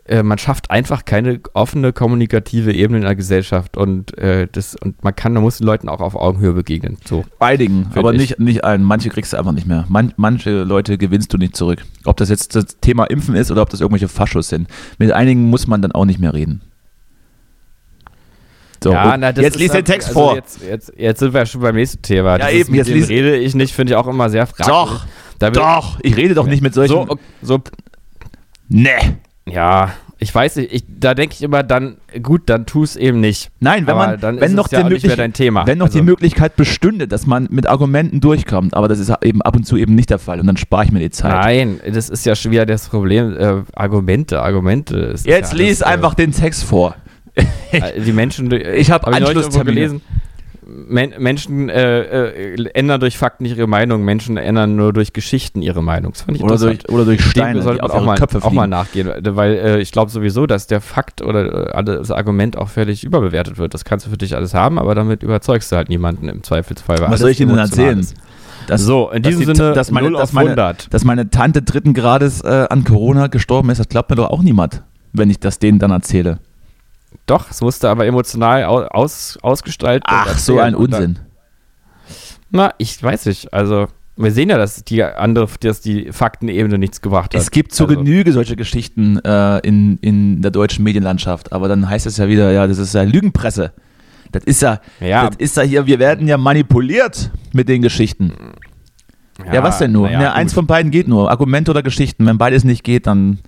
äh, man schafft einfach keine offene kommunikative Ebene in der Gesellschaft und äh, das und man kann, man muss den Leuten auch auf Augenhöhe begegnen. So. Einigen, aber ich. nicht, nicht allen. Manche kriegst du einfach nicht mehr. Man, manche Leute gewinnst du nicht zurück. Ob das jetzt das Thema Impfen ist oder ob das irgendwelche Faschos sind. Mit einigen muss man dann auch nicht mehr reden. So, und na, jetzt ist lies den halt- Text also vor. Jetzt, jetzt, jetzt sind wir ja schon beim nächsten Thema. Ja, Das eben, jetzt dem lies- rede ich nicht, finde ich auch immer sehr fraglich. Doch, Doch, ich rede doch nicht mit solchen. So, so, nee. Ja, ich weiß nicht, ich, da denke ich immer dann, gut, dann tu es eben nicht. Nein, wenn Aber man, dann wenn ist noch es ja die auch nicht dein Thema. wenn noch Also- die Möglichkeit bestünde, dass man mit Argumenten durchkommt, aber das ist eben ab und zu eben nicht der Fall und dann spare ich mir die Zeit. Nein, das ist ja schon wieder das Problem. Äh, Argumente, Argumente. Jetzt ja lies alles, einfach den Text vor. Äh, [laughs] die Menschen. Ich hab neulich irgendwo Anschlusstermine. gelesen. Men Menschen äh, äh, ändern durch Fakten nicht ihre Meinung, Menschen ändern nur durch Geschichten ihre Meinung. Das fand ich Oder durch, oder durch Steine, sollte man auch mal, Köpfe auch mal nachgehen, weil äh, ich glaube sowieso, dass der Fakt oder äh, das Argument auch völlig überbewertet wird. Das kannst du für dich alles haben, aber damit überzeugst du halt niemanden im Zweifelsfall. Was soll ich Ihnen denn erzählen? ist. Dass- so, in dass diesem die- Sinne, dass meine- 0 dass meine- 100. Dass meine Tante dritten Grades äh, an Corona gestorben ist, das glaubt mir doch auch niemand, wenn ich das denen dann erzähle. Doch, es musste aber emotional au- aus, ausgestaltet Ach, so ein Unsinn. Na, ich weiß nicht. Also, wir sehen ja, dass die andere, dass die Faktenebene nichts gebracht hat. Es gibt zur also, Genüge solche Geschichten äh, in, in der deutschen Medienlandschaft, aber dann heißt es ja wieder, ja, das ist ja Lügenpresse. Das ist ja, Ja. das ist ja hier, wir werden ja manipuliert mit den Geschichten. Ja, was denn nur? Ja, eins von beiden geht nur. Argumente oder Geschichten. Wenn beides nicht geht, dann,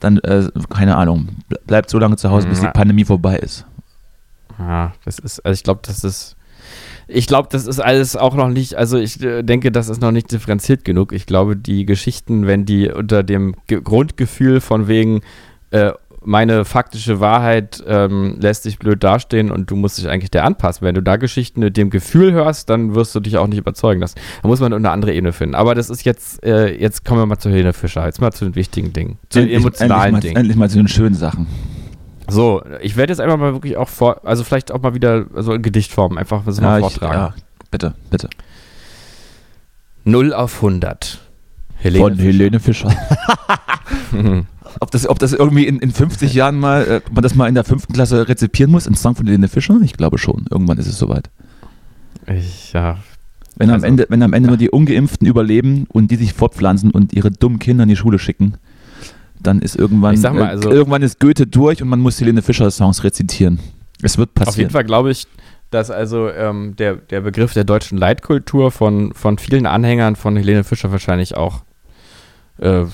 dann äh, keine Ahnung, ble- bleibt so lange zu Hause, bis die. Pandemie vorbei ist. Ja, das ist, also ich glaube, das ist, ich glaube, das ist alles auch noch nicht, also ich äh, denke, das ist noch nicht differenziert genug. Ich glaube, die Geschichten, wenn die unter dem Ge Grundgefühl von wegen, äh, meine faktische Wahrheit ähm, lässt dich blöd dastehen und du musst dich eigentlich der anpassen. Wenn du da Geschichten mit dem Gefühl hörst, dann wirst du dich auch nicht überzeugen lassen. Da muss man eine andere Ebene finden. Aber das ist jetzt, äh, jetzt kommen wir mal zu Helene Fischer. Jetzt mal zu den wichtigen Dingen. Zu den Endlich- emotionalen endlich Dingen. mal, endlich mal zu den schönen Sachen. So, ich werde jetzt einfach mal wirklich auch vor, also vielleicht auch mal wieder so in Gedichtform einfach so mal ich, vortragen. ja, bitte, bitte. 0 auf 100. Helene Von Helene Fischer. [laughs] [laughs] ob, das, ob das irgendwie in, in 50 Jahren mal, äh, man das mal in der fünften Klasse rezipieren muss, ein Song von Helene Fischer? Ich glaube schon. Irgendwann ist es soweit. Ich, ja. Wenn, am Also, Ende, wenn am Ende nur die Ungeimpften überleben und die sich fortpflanzen und ihre dummen Kinder in die Schule schicken, dann ist irgendwann, mal, äh, also- irgendwann ist Goethe durch und man muss Helene Fischer Songs rezitieren. Es wird passieren. Auf jeden Fall glaube ich, dass also ähm, der, der Begriff der deutschen Leitkultur von, von vielen Anhängern von Helene Fischer wahrscheinlich auch äh,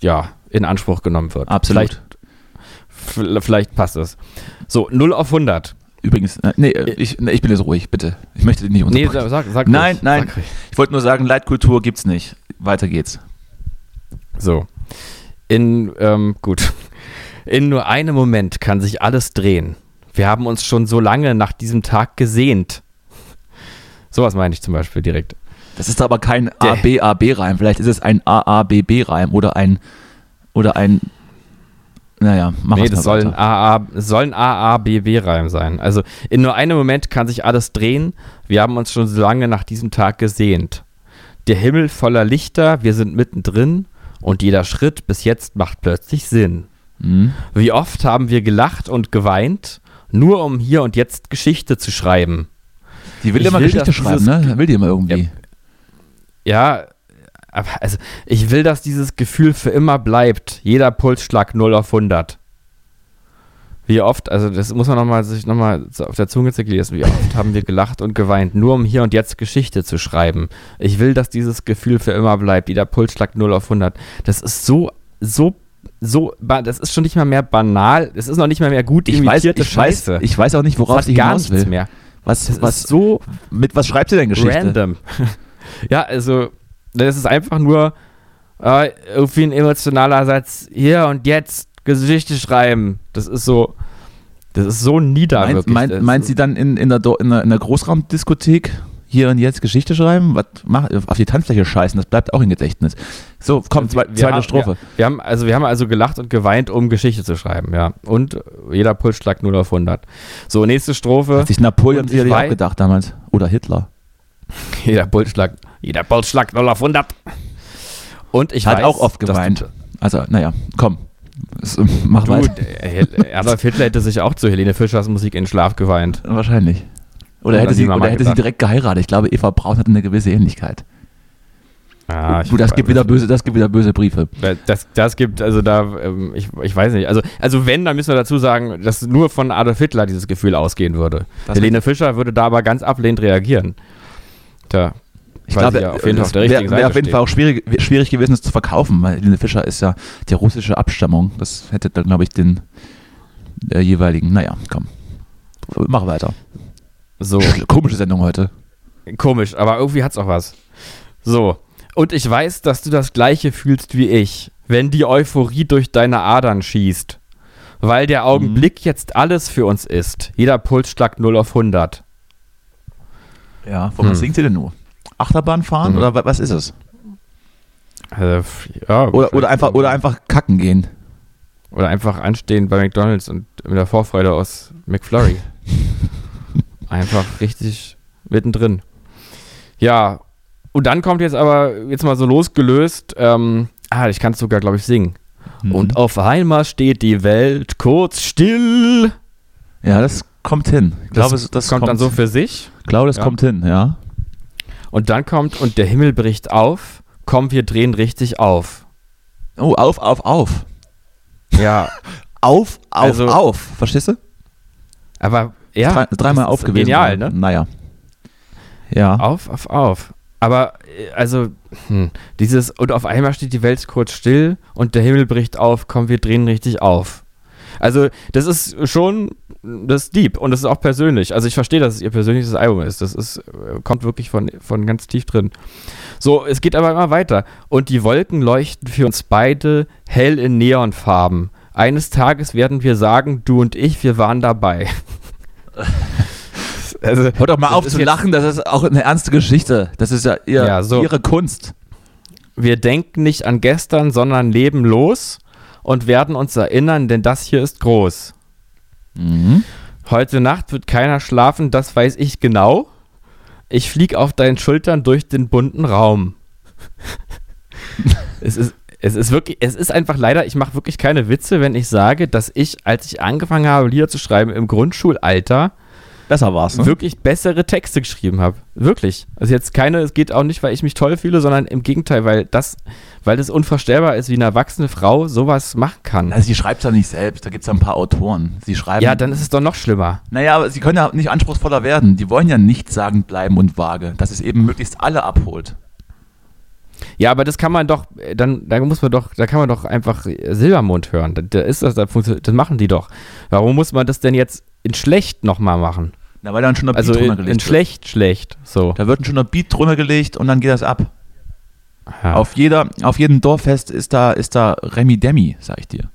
ja, in Anspruch genommen wird. Absolut. Vielleicht, vielleicht passt es. So, 0 auf 100. Übrigens, äh, nee, äh, ich, nee, ich bin jetzt ruhig, bitte. Ich möchte dich nicht Nee, unterbrechen. sag, sag Nein, ruhig, nein. Sag ich wollte nur sagen, Leitkultur gibt's nicht. Weiter geht's. So. In, ähm, gut. In nur einem Moment kann sich alles drehen. Wir haben uns schon so lange nach diesem Tag gesehnt. Sowas meine ich zum Beispiel direkt. Das ist aber kein ABAB-Reim. Vielleicht ist es ein AABB-Reim oder ein, oder ein, naja, mach nee, es das mal soll ein weiter. AA, soll ein AABB-Reim sein. Also in nur einem Moment kann sich alles drehen. Wir haben uns schon so lange nach diesem Tag gesehnt. Der Himmel voller Lichter, wir sind mittendrin Und jeder Schritt bis jetzt macht plötzlich Sinn. Mhm. Wie oft haben wir gelacht und geweint, nur um hier und jetzt Geschichte zu schreiben. Die will Ich immer will, Geschichte schreiben, ne? Will die immer irgendwie. Ja, aber also ich will, dass dieses Gefühl für immer bleibt. Jeder Pulsschlag 0 auf 100. Wie oft, also das muss man nochmal sich nochmal auf der Zunge zergehen lassen, wie oft haben wir gelacht und geweint, nur um hier und jetzt Geschichte zu schreiben. Ich will, dass dieses Gefühl für immer bleibt. Jeder Pulsschlag 0 auf 100. Das ist so, so, so, das ist schon nicht mal mehr banal. Es ist noch nicht mal mehr gut Ich weiß, imitierte ich, weiß, Scheiße. ich weiß auch nicht, worauf das hat gar nichts will. mehr. Was, Das was, so mit was schreibt sie denn Geschichte? random. [laughs] ja, also, das ist einfach nur äh, irgendwie ein emotionaler Satz. Hier und jetzt Geschichte schreiben. Das ist so, das ist so nieder Meint, meint, meint sie dann in, in, der, in, der, in der Großraumdiskothek hier und jetzt Geschichte schreiben? Was mach, auf die Tanzfläche scheißen, das bleibt auch im Gedächtnis. So, komm, zwei, Wir zweite haben- Strophe. Wir, wir, haben, also wir haben also gelacht und geweint, um Geschichte zu schreiben, ja. Und jeder Pulsschlag 0 auf 100. So, nächste Strophe. Hat sich Napoleon sicherlich auch gedacht damals. Oder Hitler. [laughs] Jeder Pulsschlag, jeder Pulsschlag 0 auf 100. Und ich Hat weiß, auch oft geweint. Also, naja, komm. Äh, mach du, weiter. Adolf Hitler hätte sich auch zu Helene Fischers Musik in den Schlaf geweint. Wahrscheinlich. Oder Hat hätte, sie, oder hätte sie direkt geheiratet. Ich glaube, Eva Braun hat eine gewisse Ähnlichkeit. Ah, du, das gibt, wieder böse, das gibt wieder böse Briefe. Das, das gibt, also da, ähm, ich, ich weiß nicht. Also, also wenn, dann müssen wir dazu sagen, dass nur von Adolf Hitler dieses Gefühl ausgehen würde. Was Helene Fischer würde da aber ganz ablehnend reagieren. Tja. Ich glaube, ja auf jeden Fall auf es der wäre richtigen wär Seite auf jeden. Fall auch schwierig, schwierig gewesen, es zu verkaufen, weil Helene Fischer ist ja die russische Abstammung. Das hätte dann, glaube ich, den äh, jeweiligen. Naja, komm. Mach weiter. So, Sch- Komische Sendung heute. komisch, aber irgendwie hat's auch was. So. Und ich weiß, dass du das Gleiche fühlst wie ich, wenn die Euphorie durch deine Adern schießt. Weil der Augenblick Mhm. jetzt alles für uns ist. Jeder Pulsschlag 0 auf 100. Ja, von was Hm. singt ihr denn nur? Achterbahn fahren Mhm. oder wa- was ist es? F- ja, Oder, oder, einfach, oder einfach kacken gehen. Oder einfach anstehen bei McDonalds und mit der Vorfreude aus McFlurry. [laughs] einfach richtig mittendrin. Ja, und dann kommt jetzt aber, jetzt mal so losgelöst, ähm, ah, ich kann es sogar, glaube ich, singen. Mhm. Und auf einmal steht die Welt kurz still. ja, das kommt hin. Ich glaube, es- das kommt, dann so für sich. Ich glaube, das Ja. kommt hin, ja. Und dann kommt, und der Himmel bricht auf. Komm, wir drehen richtig auf. Oh, auf, auf, auf. Ja, [laughs] Auf, auf, Also- auf. Verstehst du? aber ja. Drei, dreimal auf gewesen. Genial, ne? Naja. Ja. Auf, auf, auf. Aber, äh, also, hm, dieses, und auf einmal steht die Welt kurz still und der Himmel bricht auf, komm, wir drehen richtig auf. Also, das ist schon, das ist deep und das ist auch persönlich. Also, ich verstehe, dass es ihr persönliches Album ist. Das ist, äh, kommt wirklich von, von ganz tief drin. So, es geht aber immer weiter. Und die Wolken leuchten für uns beide hell in Neonfarben. Eines Tages werden wir sagen, du und ich, wir waren dabei. [laughs] also, Hört doch mal auf zu lachen, das ist auch eine ernste Geschichte. Das ist ja, ihr, Ja, so. ihre Kunst. Wir denken nicht an gestern, sondern leben los und werden uns erinnern, denn das hier ist groß. Mhm. Heute Nacht wird keiner schlafen, das weiß ich genau. Ich flieg auf deinen Schultern durch den bunten Raum. [laughs] es ist es ist wirklich, es ist einfach leider, ich mache wirklich keine Witze, wenn ich sage, dass ich, als ich angefangen habe, Lieder zu schreiben im Grundschulalter, Besser war's, ne? wirklich bessere Texte geschrieben habe. Wirklich. Also jetzt keine, es geht auch nicht, weil ich mich toll fühle, sondern im Gegenteil, weil das, weil das unvorstellbar ist, wie eine erwachsene Frau sowas machen kann. Also sie schreibt ja nicht selbst, da gibt es ja ein paar Autoren. Sie schreiben. Ja, dann ist es doch noch schlimmer. Naja, aber sie können ja nicht anspruchsvoller werden. Die wollen ja nicht sagen bleiben und vage, dass es eben möglichst alle abholt. Ja, aber das kann man doch, dann, da muss man doch, da kann man doch einfach Silbermond hören. Da, da ist das, da das machen die doch. Warum muss man das denn jetzt in schlecht nochmal machen? Na, weil dann schon Also Beat drunter in, in gelegt wird. schlecht, schlecht. So. Da wird schon der Beat drunter gelegt und dann geht das ab. Ja. Auf, jeder, auf jedem Dorffest ist da, ist da Remi Demi, sag ich dir.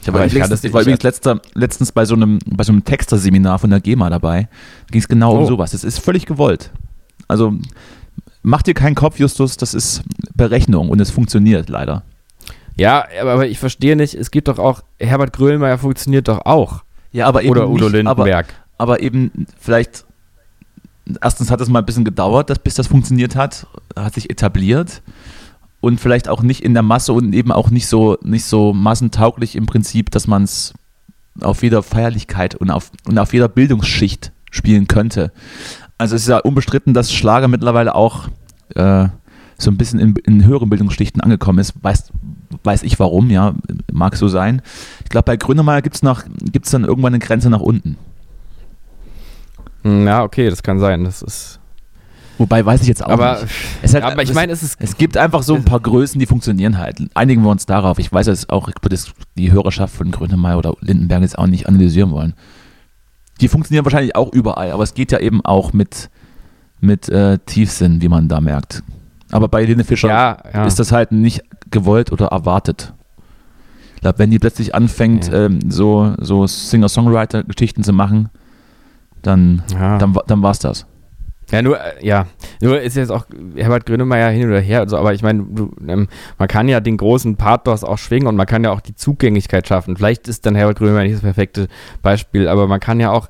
Ich, Aber war ich das ich war übrigens letzter, letztens bei so einem, bei so einem Texterseminar von der GEMA dabei. Da ging es genau um Oh. sowas. Das ist völlig gewollt. Also mach dir keinen Kopf, Justus, das ist Berechnung und es funktioniert leider. ja, aber, aber ich verstehe nicht, es gibt doch auch, Herbert Grönemeyer funktioniert doch auch. Ja, aber eben Oder Udo nicht, aber, Lindenberg. aber eben vielleicht, erstens hat es mal ein bisschen gedauert, dass, bis das funktioniert hat, hat sich etabliert und vielleicht auch nicht in der Masse und eben auch nicht so, nicht so massentauglich im Prinzip, dass man es auf jeder Feierlichkeit und auf, und auf jeder Bildungsschicht spielen könnte. Also es ist ja unbestritten, dass Schlager mittlerweile auch äh, so ein bisschen in, in höheren Bildungsschichten angekommen ist. Weiß, weiß ich warum, ja, mag so sein. Ich glaube, bei Grönemeyer gibt es gibt's dann irgendwann eine Grenze nach unten. Hm, ja, okay, das kann sein. Das ist. Wobei weiß ich jetzt auch aber, nicht. [laughs] Es halt, aber ich meine, es ist. Es gibt einfach so ein paar Größen, die funktionieren halt. Einigen wir uns darauf. Ich weiß jetzt auch, ich würde die Hörerschaft von Grönemeyer oder Lindenberg jetzt auch nicht analysieren wollen. Die funktionieren wahrscheinlich auch überall, aber es geht ja eben auch mit, mit äh, Tiefsinn, wie man da merkt. Aber bei Helene Fischer ja, ja. ist das halt nicht gewollt oder erwartet. Ich glaube, wenn die plötzlich anfängt, ja. ähm, so, so Singer-Songwriter-Geschichten zu machen, dann, dann, dann war es das. Ja, nur, äh, ja, nur ist jetzt auch Herbert Grönemeyer hin oder her, also, aber ich meine, ähm, man kann ja den großen Pathos auch schwingen und man kann ja auch die Zugänglichkeit schaffen. Vielleicht ist dann Herbert Grönemeyer nicht das perfekte Beispiel, aber man kann ja auch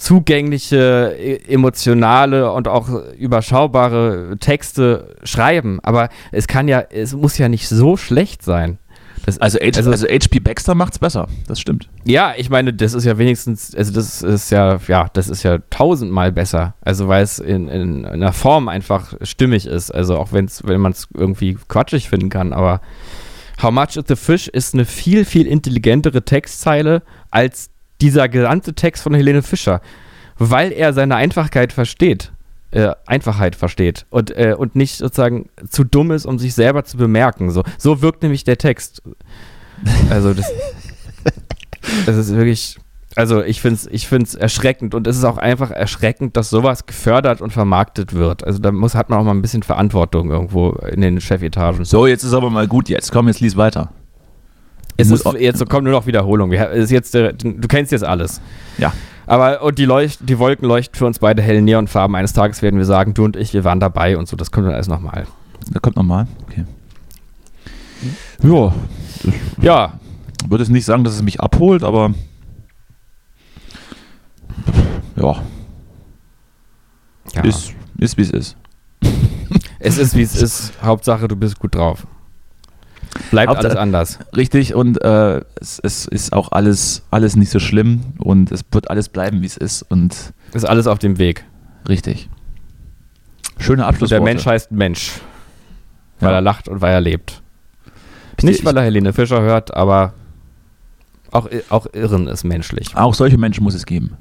zugängliche, e, emotionale und auch überschaubare Texte schreiben. Aber es kann ja, es muss ja nicht so schlecht sein. Das, also, H, also, also HP Baxter macht's besser, das stimmt. Ja, ich meine, das ist ja wenigstens, also das ist ja, ja, das ist ja tausendmal besser. Also weil es in, in, in einer Form einfach stimmig ist. Also auch wenn's, wenn man es irgendwie quatschig finden kann, aber How much is the fish ist eine viel, viel intelligentere Textzeile als dieser gesamte Text von Helene Fischer. Weil er seine Einfachkeit versteht äh, Einfachheit versteht und, äh, und nicht sozusagen zu dumm ist, um sich selber zu bemerken. So, so wirkt nämlich der Text. Also das, [laughs] das ist wirklich, also ich finde es ich find's erschreckend und es ist auch einfach erschreckend, dass sowas gefördert und vermarktet wird. Also da muss, hat man auch mal ein bisschen Verantwortung irgendwo in den Chefetagen. So, jetzt ist aber mal gut jetzt. Komm, jetzt lies weiter. Es ist, jetzt kommt nur noch Wiederholung. Ist jetzt, du kennst jetzt alles. Ja. Aber und die, Leucht, die Wolken leuchten für uns beide hellen Neonfarben. Eines Tages werden wir sagen, du und ich, wir waren dabei und so. Das kommt dann alles nochmal. Das kommt nochmal? Okay. Hm? Ja. Ja. Ich würde es nicht sagen, dass es mich abholt, aber ja. ja. Ist, ist wie es ist. es ist wie es ist. Hauptsache, du bist gut drauf. Bleibt Hauptsache, alles anders. Richtig, und äh, es, es, ist auch alles, alles nicht so schlimm und es wird alles bleiben, wie es ist. Und ist alles auf dem Weg. Richtig. Schöner Abschluss. Der Mensch heißt Mensch. Weil ja. er lacht und weil er lebt. Nicht, weil er Helene Fischer hört, aber auch, auch Irren ist menschlich. Auch solche Menschen muss es geben.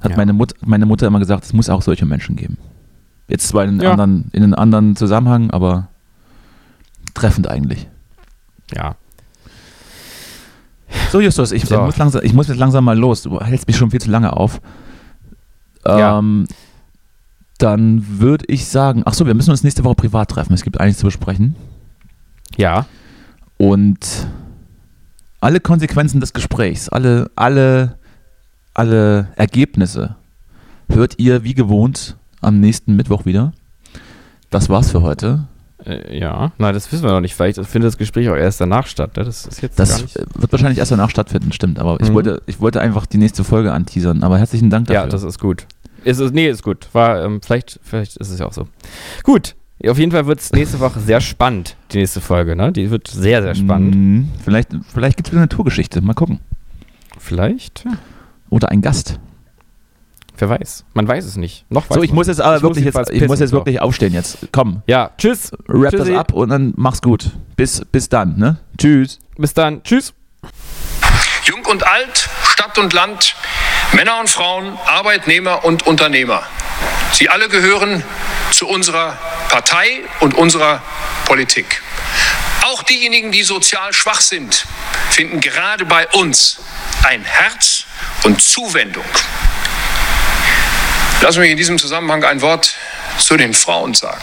Hat ja. meine, Mut, meine Mutter immer gesagt, es muss auch solche Menschen geben. Jetzt zwar in, ja. anderen, in einem anderen Zusammenhang, aber treffend eigentlich. Ja. So, Justus, ich, so. Muss langsam, ich muss jetzt langsam mal los. Du hältst mich schon viel zu lange auf. Ähm, ja. Dann würde ich sagen, ach so, wir müssen uns nächste Woche privat treffen. Es gibt einiges zu besprechen. Ja. Und alle Konsequenzen des Gesprächs, alle, alle, alle Ergebnisse hört ihr wie gewohnt am nächsten Mittwoch wieder. Das war's für heute. Äh, ja, nein, das wissen wir noch nicht. Vielleicht findet das Gespräch auch erst danach statt. Ne? Das ist jetzt das wird wahrscheinlich erst danach stattfinden, stimmt. Aber ich, mhm. wollte, ich wollte einfach die nächste Folge anteasern. Aber herzlichen Dank dafür. Ja, das ist gut. Ist es, nee, ist gut. War, ähm, vielleicht, vielleicht ist es ja auch so. Gut. Auf jeden Fall wird es nächste Woche sehr spannend, die nächste Folge. Ne? Die wird sehr, sehr spannend. Mhm. Vielleicht, vielleicht gibt es eine Tourgeschichte. Mal gucken. Vielleicht. Oder ein Gast. Wer weiß. Man weiß es nicht. Noch So, ich muss jetzt aber ich wirklich muss jetzt, ich muss jetzt wirklich aufstehen jetzt. Komm. Ja, tschüss. Wrap Tschüssi. das ab und dann mach's gut. Bis, bis dann, ne? Tschüss. Bis dann. Tschüss. Jung und alt, Stadt und Land, Männer und Frauen, Arbeitnehmer und Unternehmer. Sie alle gehören zu unserer Partei und unserer Politik. Auch diejenigen, die sozial schwach sind, finden gerade bei uns ein Herz und Zuwendung. Lass mich in diesem Zusammenhang ein Wort zu den Frauen sagen.